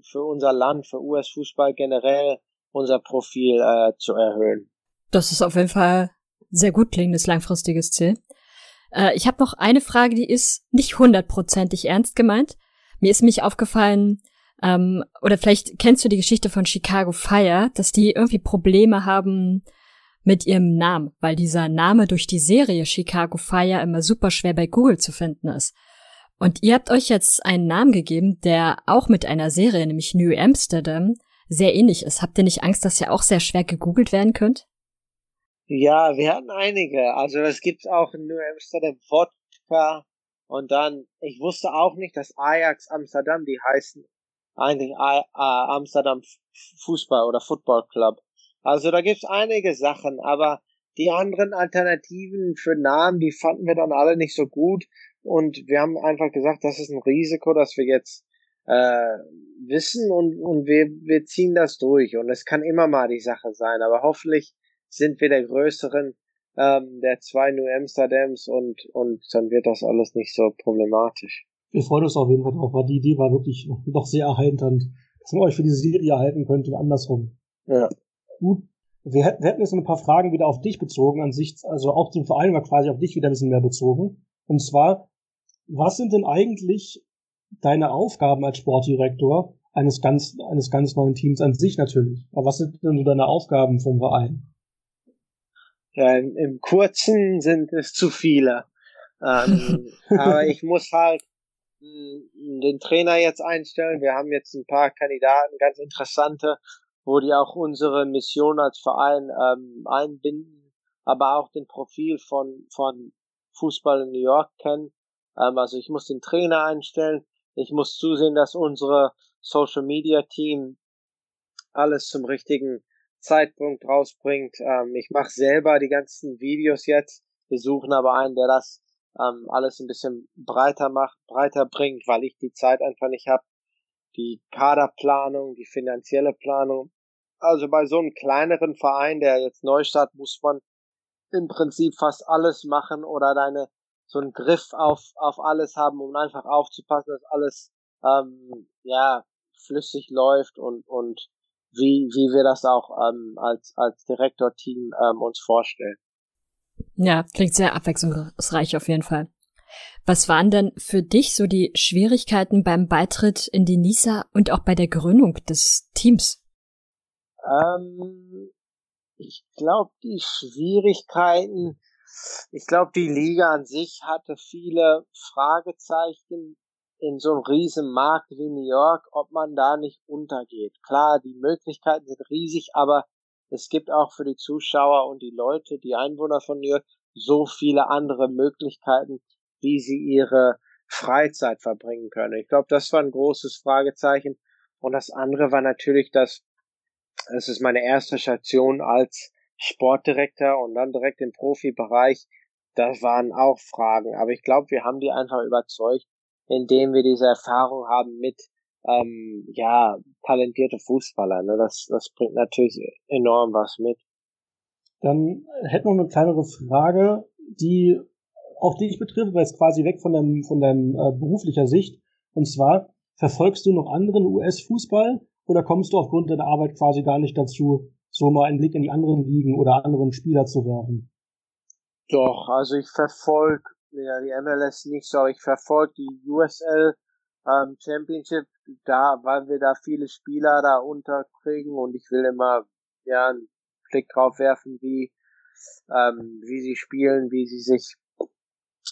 für unser Land, für US-Fußball generell unser Profil äh, zu erhöhen. Das ist auf jeden Fall sehr gut klingendes langfristiges Ziel. Äh, ich habe noch eine Frage, die ist nicht hundertprozentig ernst gemeint. Mir ist mich aufgefallen, ähm, oder vielleicht kennst du die Geschichte von Chicago Fire, dass die irgendwie Probleme haben mit ihrem Namen, weil dieser Name durch die Serie Chicago Fire immer super schwer bei Google zu finden ist. Und ihr habt euch jetzt einen Namen gegeben, der auch mit einer Serie, nämlich New Amsterdam, sehr ähnlich ist. Habt ihr nicht Angst, dass ihr auch sehr schwer gegoogelt werden könnt? Ja, wir hatten einige. Also es gibt auch in New Amsterdam Vodka und dann, ich wusste auch nicht, dass Ajax Amsterdam, die heißen eigentlich Amsterdam Fußball oder Football Club. Also da gibt's einige Sachen, aber die anderen Alternativen für Namen, die fanden wir dann alle nicht so gut und wir haben einfach gesagt, das ist ein Risiko, dass wir jetzt äh, wissen und, und wir, wir ziehen das durch und es kann immer mal die Sache sein, aber hoffentlich sind wir der größeren ähm, der zwei New Amsterdams und, und dann wird das alles nicht so problematisch wir freuen uns auf jeden Fall drauf, weil die Idee war wirklich doch sehr erheiternd, dass man euch für diese Serie erhalten könnte und andersrum. Ja. Gut. Wir, wir hätten jetzt ein paar Fragen wieder auf dich bezogen, an sich, also auch zum Verein war quasi auf dich wieder ein bisschen mehr bezogen. Und zwar, was sind denn eigentlich deine Aufgaben als Sportdirektor eines ganz, eines ganz neuen Teams an sich natürlich? Aber was sind denn so deine Aufgaben vom Verein? Ja, im, im Kurzen sind es zu viele. Ähm, aber ich muss halt den Trainer jetzt einstellen. Wir haben jetzt ein paar Kandidaten, ganz interessante, wo die auch unsere Mission als Verein ähm, einbinden, aber auch den Profil von, von Fußball in New York kennen. Ähm, also ich muss den Trainer einstellen, ich muss zusehen, dass unsere Social Media Team alles zum richtigen Zeitpunkt rausbringt. Ähm, ich mache selber die ganzen Videos jetzt. Wir suchen aber einen, der das ähm, alles ein bisschen breiter macht, breiter bringt, weil ich die Zeit einfach nicht habe. Die Kaderplanung, die finanzielle Planung. Also bei so einem kleineren Verein, der jetzt neu startet, muss man im Prinzip fast alles machen oder deine so einen Griff auf, auf alles haben, um einfach aufzupassen, dass alles ähm, ja flüssig läuft und, und wie, wie wir das auch ähm, als, als Direktorteam ähm, uns vorstellen. Ja, klingt sehr abwechslungsreich auf jeden Fall. Was waren denn für dich so die Schwierigkeiten beim Beitritt in die NISA und auch bei der Gründung des Teams? Ähm, ich glaube, die Schwierigkeiten, ich glaube, die Liga an sich hatte viele Fragezeichen in so einem riesen Markt wie New York, ob man da nicht untergeht. Klar, die Möglichkeiten sind riesig, aber es gibt auch für die Zuschauer und die Leute, die Einwohner von New York, so viele andere Möglichkeiten, wie sie ihre Freizeit verbringen können. Ich glaube, das war ein großes Fragezeichen. Und das andere war natürlich, dass es ist meine erste Station als Sportdirektor und dann direkt im Profibereich. Das waren auch Fragen. Aber ich glaube, wir haben die einfach überzeugt, indem wir diese Erfahrung haben mit ähm, ja talentierte Fußballer. Ne? Das, das bringt natürlich enorm was mit. Dann hätten wir noch eine kleinere Frage, die auch dich betrifft, weil es quasi weg von deinem, von deinem äh, beruflicher Sicht. Und zwar, verfolgst du noch anderen US-Fußball oder kommst du aufgrund deiner Arbeit quasi gar nicht dazu, so mal einen Blick in die anderen Ligen oder anderen Spieler zu werfen? Doch, also ich verfolge ja, die MLS nicht so, aber ich verfolge die USL ähm, Championship, da, weil wir da viele Spieler da unterkriegen und ich will immer ja einen Blick drauf werfen, wie ähm, wie sie spielen, wie sie sich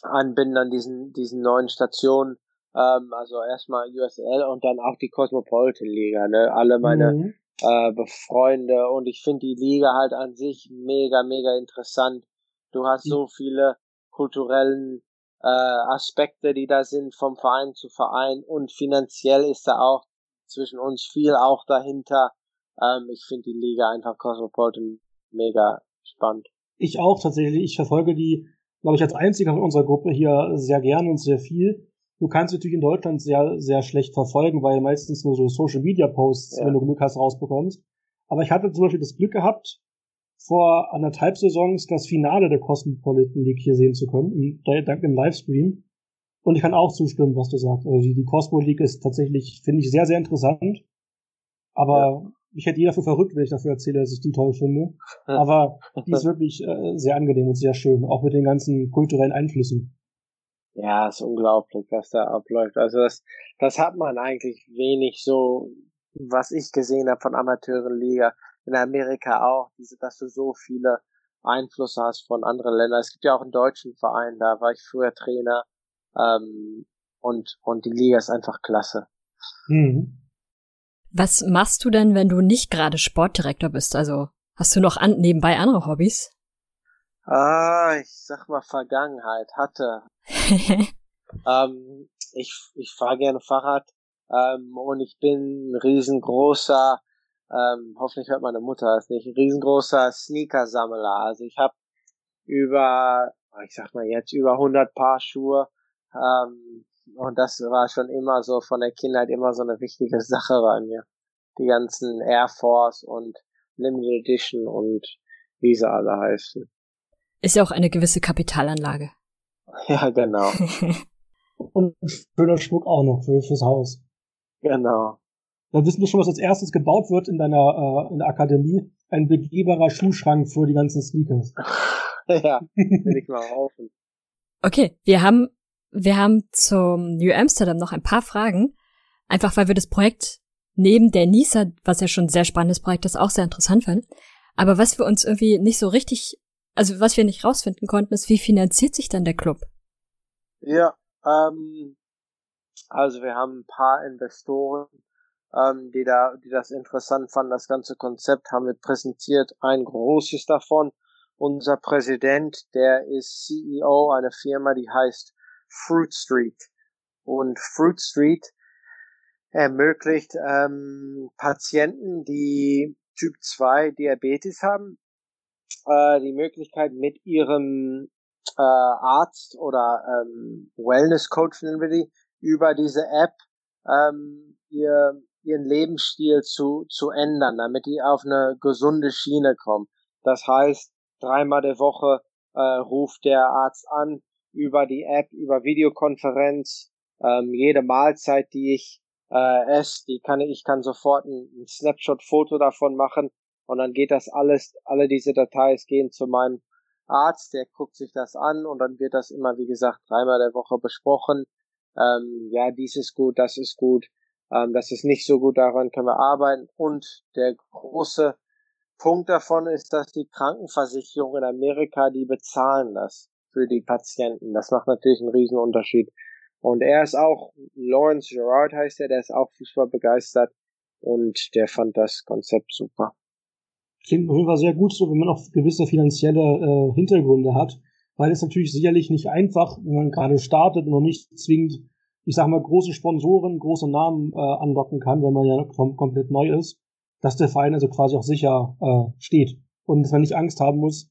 anbinden an diesen diesen neuen Stationen. Ähm, also erstmal USL und dann auch die Cosmopolitan Liga, ne? Alle meine mhm. Äh, Freunde und ich finde die Liga halt an sich mega, mega interessant. Du hast so viele kulturellen äh, Aspekte, die da sind vom Verein zu Verein und finanziell ist da auch zwischen uns viel auch dahinter. Ähm, ich finde die Liga einfach Cosmopolitan mega spannend. Ich auch tatsächlich. Ich verfolge die, glaube ich, als einziger von unserer Gruppe hier sehr gern und sehr viel. Du kannst natürlich in Deutschland sehr, sehr schlecht verfolgen, weil meistens nur so Social Media Posts, ja. wenn du Glück hast, rausbekommst. Aber ich hatte zum Beispiel das Glück gehabt, vor anderthalb Saisons das Finale der Cosmopolitan League hier sehen zu können, dank dem Livestream. Und ich kann auch zustimmen, was du sagst. Also die, die Cosmo League ist tatsächlich, finde ich, sehr, sehr interessant. Aber ja. ich hätte jeder für verrückt, wenn ich dafür erzähle, dass ich die toll finde. Aber die ist wirklich äh, sehr angenehm und sehr schön, auch mit den ganzen kulturellen Einflüssen. Ja, ist unglaublich, was da abläuft. Also das, das hat man eigentlich wenig so, was ich gesehen habe von Amateurenliga in Amerika auch, diese, dass du so viele Einflüsse hast von anderen Ländern. Es gibt ja auch einen deutschen Verein, da war ich früher Trainer ähm, und und die Liga ist einfach klasse. Mhm. Was machst du denn, wenn du nicht gerade Sportdirektor bist? Also hast du noch an, nebenbei andere Hobbys? Ah, ich sag mal Vergangenheit hatte. ähm, ich ich fahre gerne Fahrrad ähm, und ich bin ein riesengroßer ähm, hoffentlich hört meine Mutter es nicht, ein riesengroßer Sneaker-Sammler. Also ich habe über, ich sag mal jetzt über 100 Paar Schuhe ähm, und das war schon immer so von der Kindheit immer so eine wichtige Sache bei mir. Die ganzen Air Force und Limited Edition und wie sie alle heißen. Ist ja auch eine gewisse Kapitalanlage. Ja, genau. und schöner Schmuck auch noch für, fürs Haus. Genau. Dann wissen wir schon, was als erstes gebaut wird in deiner äh, in der Akademie. Ein begehbarer Schuhschrank für die ganzen Sneakers. ja, will ich mal hoffen. Okay, wir haben, wir haben zum New Amsterdam noch ein paar Fragen. Einfach weil wir das Projekt neben der NISA, was ja schon ein sehr spannendes Projekt ist, auch sehr interessant fanden. Aber was wir uns irgendwie nicht so richtig, also was wir nicht rausfinden konnten, ist, wie finanziert sich dann der Club? Ja, ähm, also wir haben ein paar Investoren, ähm, die da, die das interessant fanden. Das ganze Konzept haben wir präsentiert. Ein großes davon. Unser Präsident, der ist CEO einer Firma, die heißt Fruit Street. Und Fruit Street ermöglicht ähm, Patienten, die Typ 2 Diabetes haben, äh, die Möglichkeit mit ihrem äh, Arzt oder ähm, Wellness Coach nennen wir die, über diese App ähm, ihr, ihren Lebensstil zu, zu ändern, damit die auf eine gesunde Schiene kommen. Das heißt, dreimal der Woche äh, ruft der Arzt an über die App, über Videokonferenz, ähm, jede Mahlzeit, die ich äh, esse, die kann ich kann sofort ein, ein Snapshot-Foto davon machen und dann geht das alles, alle diese Details gehen zu meinem Arzt, der guckt sich das an und dann wird das immer, wie gesagt, dreimal der Woche besprochen. Ähm, ja, dies ist gut, das ist gut, ähm, das ist nicht so gut, daran können wir arbeiten. Und der große Punkt davon ist, dass die Krankenversicherung in Amerika, die bezahlen das für die Patienten. Das macht natürlich einen riesen Unterschied. Und er ist auch, Lawrence Gerard heißt er, der ist auch Fußball begeistert und der fand das Konzept super. Klingt auf jeden Fall sehr gut, so wenn man auch gewisse finanzielle äh, Hintergründe hat, weil es natürlich sicherlich nicht einfach, wenn man gerade startet und noch nicht zwingend, ich sag mal, große Sponsoren, große Namen äh, anlocken kann, wenn man ja kom komplett neu ist, dass der Verein also quasi auch sicher äh, steht und dass man nicht Angst haben muss,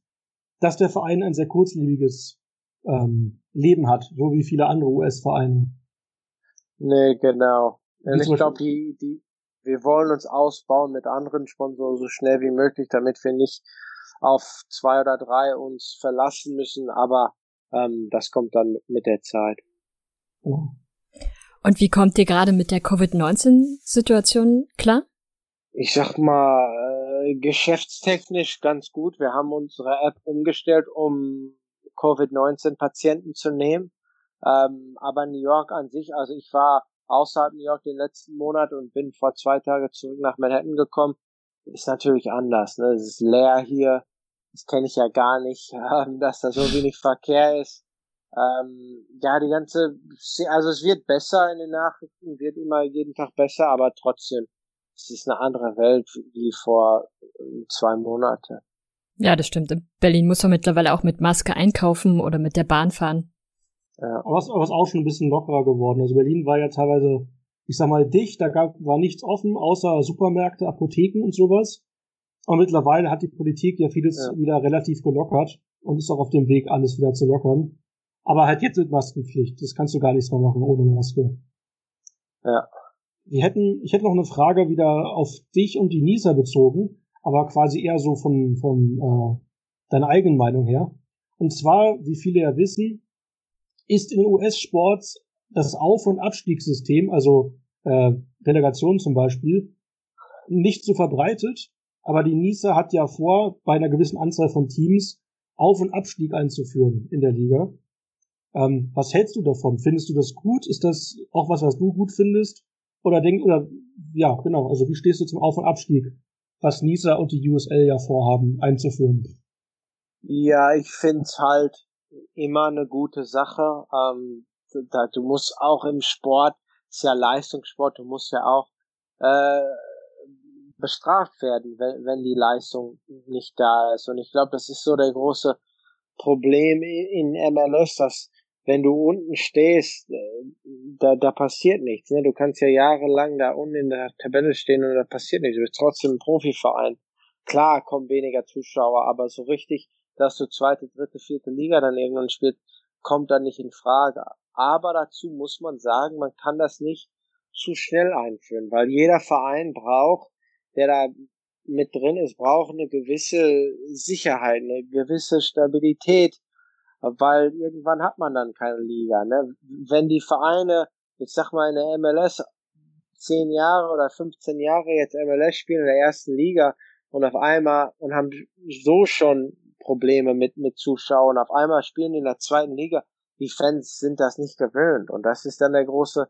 dass der Verein ein sehr kurzlebiges ähm, Leben hat, so wie viele andere US-Vereine. Nee, genau. Und ich glaube, die, die, wir wollen uns ausbauen mit anderen Sponsoren so schnell wie möglich, damit wir nicht auf zwei oder drei uns verlassen müssen, aber ähm, das kommt dann mit der Zeit. Und wie kommt ihr gerade mit der Covid-19-Situation klar? Ich sag mal, äh, geschäftstechnisch ganz gut. Wir haben unsere App umgestellt, um Covid-19-Patienten zu nehmen. Ähm, aber New York an sich, also ich war außerhalb New York den letzten Monat und bin vor zwei Tagen zurück nach Manhattan gekommen, ist natürlich anders. Ne? Es ist leer hier. Das kenne ich ja gar nicht, ähm, dass da so wenig Verkehr ist. Ähm, ja, die ganze, also es wird besser in den Nachrichten, wird immer jeden Tag besser, aber trotzdem, es ist eine andere Welt wie vor ähm, zwei Monaten. Ja, das stimmt. In Berlin muss man mittlerweile auch mit Maske einkaufen oder mit der Bahn fahren. Ja. Aber es ist auch schon ein bisschen lockerer geworden. Also Berlin war ja teilweise, ich sag mal, dicht, da gab, war nichts offen, außer Supermärkte, Apotheken und sowas. Aber mittlerweile hat die Politik ja vieles ja. wieder relativ gelockert und ist auch auf dem Weg, alles wieder zu lockern. Aber halt jetzt mit Maskenpflicht. Das kannst du gar nichts mehr machen ohne Maske. Ja. Wir hätten, ich hätte noch eine Frage wieder auf dich und die Nisa bezogen, aber quasi eher so von, von äh, deiner eigenen Meinung her. Und zwar, wie viele ja wissen, ist in den US-Sports das Auf- und Abstiegssystem, also äh, Relegation zum Beispiel, nicht so verbreitet. Aber die NISA hat ja vor, bei einer gewissen Anzahl von Teams Auf- und Abstieg einzuführen in der Liga. Ähm, was hältst du davon? Findest du das gut? Ist das auch was, was du gut findest? Oder denk, oder ja, genau, also wie stehst du zum Auf- und Abstieg, was NISA und die USL ja vorhaben einzuführen? Ja, ich find's halt immer eine gute Sache. Ähm, da, du musst auch im Sport, ist ja Leistungssport, du musst ja auch äh, bestraft werden, wenn, wenn die Leistung nicht da ist. Und ich glaube, das ist so der große Problem in MLS, dass wenn du unten stehst, äh, da, da passiert nichts. Ne? Du kannst ja jahrelang da unten in der Tabelle stehen und da passiert nichts. Du bist trotzdem ein Profiverein. Klar kommen weniger Zuschauer, aber so richtig dass du zweite, dritte, vierte Liga dann irgendwann spielst, kommt dann nicht in Frage. Aber dazu muss man sagen, man kann das nicht zu schnell einführen, weil jeder Verein braucht, der da mit drin ist, braucht eine gewisse Sicherheit, eine gewisse Stabilität, weil irgendwann hat man dann keine Liga. Ne? Wenn die Vereine, ich sag mal in der MLS, zehn Jahre oder 15 Jahre jetzt MLS spielen in der ersten Liga und auf einmal und haben so schon Probleme mit, mit Zuschauern. Auf einmal spielen die in der zweiten Liga. Die Fans sind das nicht gewöhnt. Und das ist dann der große,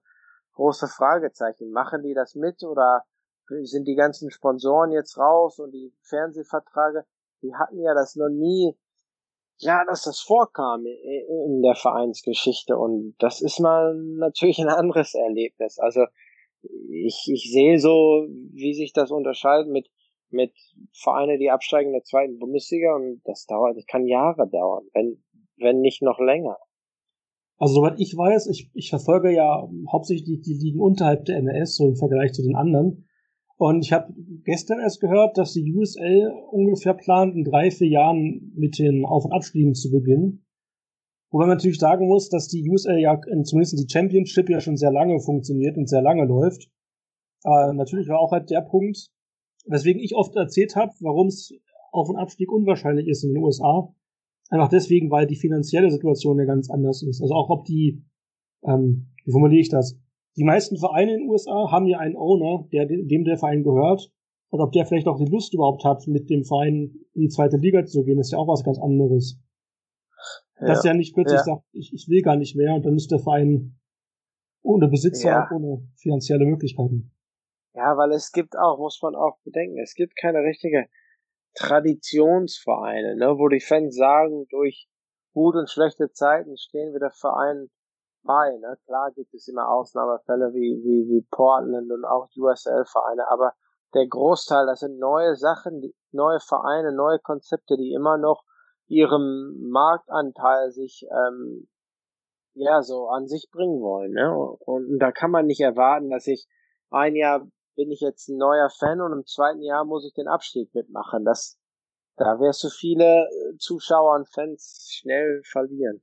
große Fragezeichen. Machen die das mit oder sind die ganzen Sponsoren jetzt raus und die Fernsehverträge? Die hatten ja das noch nie, ja, dass das vorkam in der Vereinsgeschichte. Und das ist mal natürlich ein anderes Erlebnis. Also, ich, ich sehe so, wie sich das unterscheidet mit, mit Vereinen, die absteigen der zweiten Bundesliga und das dauert, das kann Jahre dauern, wenn, wenn nicht noch länger. Also soweit ich weiß, ich, ich verfolge ja hauptsächlich die, die Ligen unterhalb der MLS, so im Vergleich zu den anderen. Und ich habe gestern erst gehört, dass die USL ungefähr plant, in drei, vier Jahren mit den Auf- und Abstiegen zu beginnen. Wobei man natürlich sagen muss, dass die USL ja zumindest die Championship ja schon sehr lange funktioniert und sehr lange läuft. Aber natürlich war auch halt der Punkt, weswegen ich oft erzählt habe, warum es Auf- und Abstieg unwahrscheinlich ist in den USA. Einfach deswegen, weil die finanzielle Situation ja ganz anders ist. Also auch ob die, ähm, wie formuliere ich das? Die meisten Vereine in den USA haben ja einen Owner, der, dem der Verein gehört. Und ob der vielleicht auch die Lust überhaupt hat, mit dem Verein in die zweite Liga zu gehen, ist ja auch was ganz anderes. Ja. Dass er nicht plötzlich ja. sagt, ich, ich will gar nicht mehr und dann ist der Verein ohne Besitzer ja. und ohne finanzielle Möglichkeiten. Ja, weil es gibt auch, muss man auch bedenken, es gibt keine richtige Traditionsvereine, ne, wo die Fans sagen, durch gut und schlechte Zeiten stehen wir der Verein bei. Ne? Klar gibt es immer Ausnahmefälle wie, wie, wie Portland und auch USL-Vereine, aber der Großteil, das sind neue Sachen, neue Vereine, neue Konzepte, die immer noch ihrem Marktanteil sich ähm, ja so an sich bringen wollen. Ne? Und, und da kann man nicht erwarten, dass ich ein Jahr bin ich jetzt ein neuer Fan und im zweiten Jahr muss ich den Abstieg mitmachen. Das, da wirst du viele äh, Zuschauer und Fans schnell verlieren.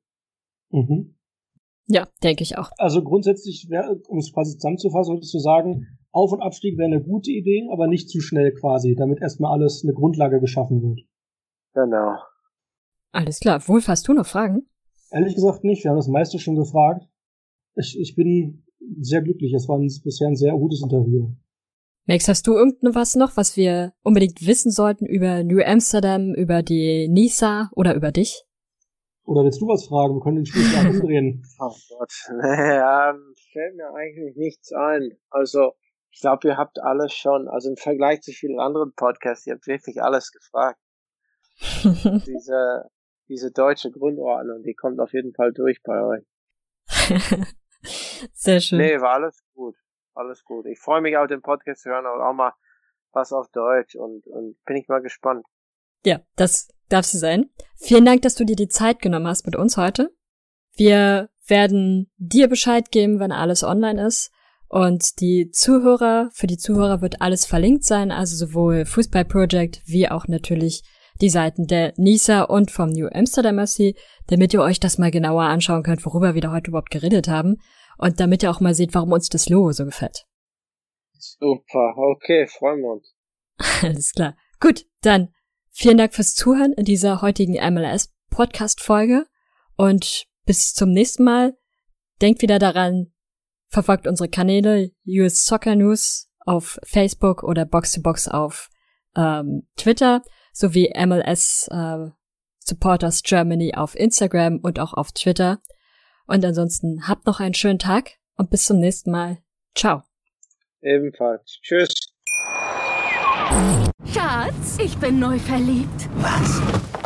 Mhm. Ja, denke ich auch. Also grundsätzlich, um es quasi zusammenzufassen, würdest du sagen, Auf- und Abstieg wäre eine gute Idee, aber nicht zu schnell quasi, damit erstmal alles eine Grundlage geschaffen wird. Genau. Alles klar. Wolf, hast du noch Fragen? Ehrlich gesagt nicht. Wir haben das meiste schon gefragt. Ich, ich bin sehr glücklich. Es war ein, bisher ein sehr gutes Interview. Max, hast du irgendwas noch, was wir unbedingt wissen sollten über New Amsterdam, über die Nisa oder über dich? Oder willst du was fragen? Wir können den Spielplan umdrehen. Oh Gott. Naja, fällt mir eigentlich nichts ein. Also, ich glaube, ihr habt alles schon, also im Vergleich zu vielen anderen Podcasts, ihr habt wirklich alles gefragt. diese, diese deutsche Grundordnung, die kommt auf jeden Fall durch bei euch. Sehr schön. Nee, war alles gut alles gut. Ich freue mich auf den Podcast zu hören und auch mal was auf Deutsch und, und bin ich mal gespannt. Ja, das darfst du sein. Vielen Dank, dass du dir die Zeit genommen hast mit uns heute. Wir werden dir Bescheid geben, wenn alles online ist. Und die Zuhörer, für die Zuhörer wird alles verlinkt sein, also sowohl Fußball Project wie auch natürlich die Seiten der NISA und vom New Amsterdam SC, damit ihr euch das mal genauer anschauen könnt, worüber wir da heute überhaupt geredet haben. Und damit ihr auch mal seht, warum uns das Logo so gefällt. Super, okay, freuen wir uns. Alles klar. Gut, dann vielen Dank fürs Zuhören in dieser heutigen MLS Podcast Folge und bis zum nächsten Mal. Denkt wieder daran, verfolgt unsere Kanäle US Soccer News auf Facebook oder Box to Box auf ähm, Twitter sowie MLS äh, Supporters Germany auf Instagram und auch auf Twitter. Und ansonsten habt noch einen schönen Tag und bis zum nächsten Mal. Ciao. Ebenfalls. Tschüss. Schatz, ich bin neu verliebt. Was?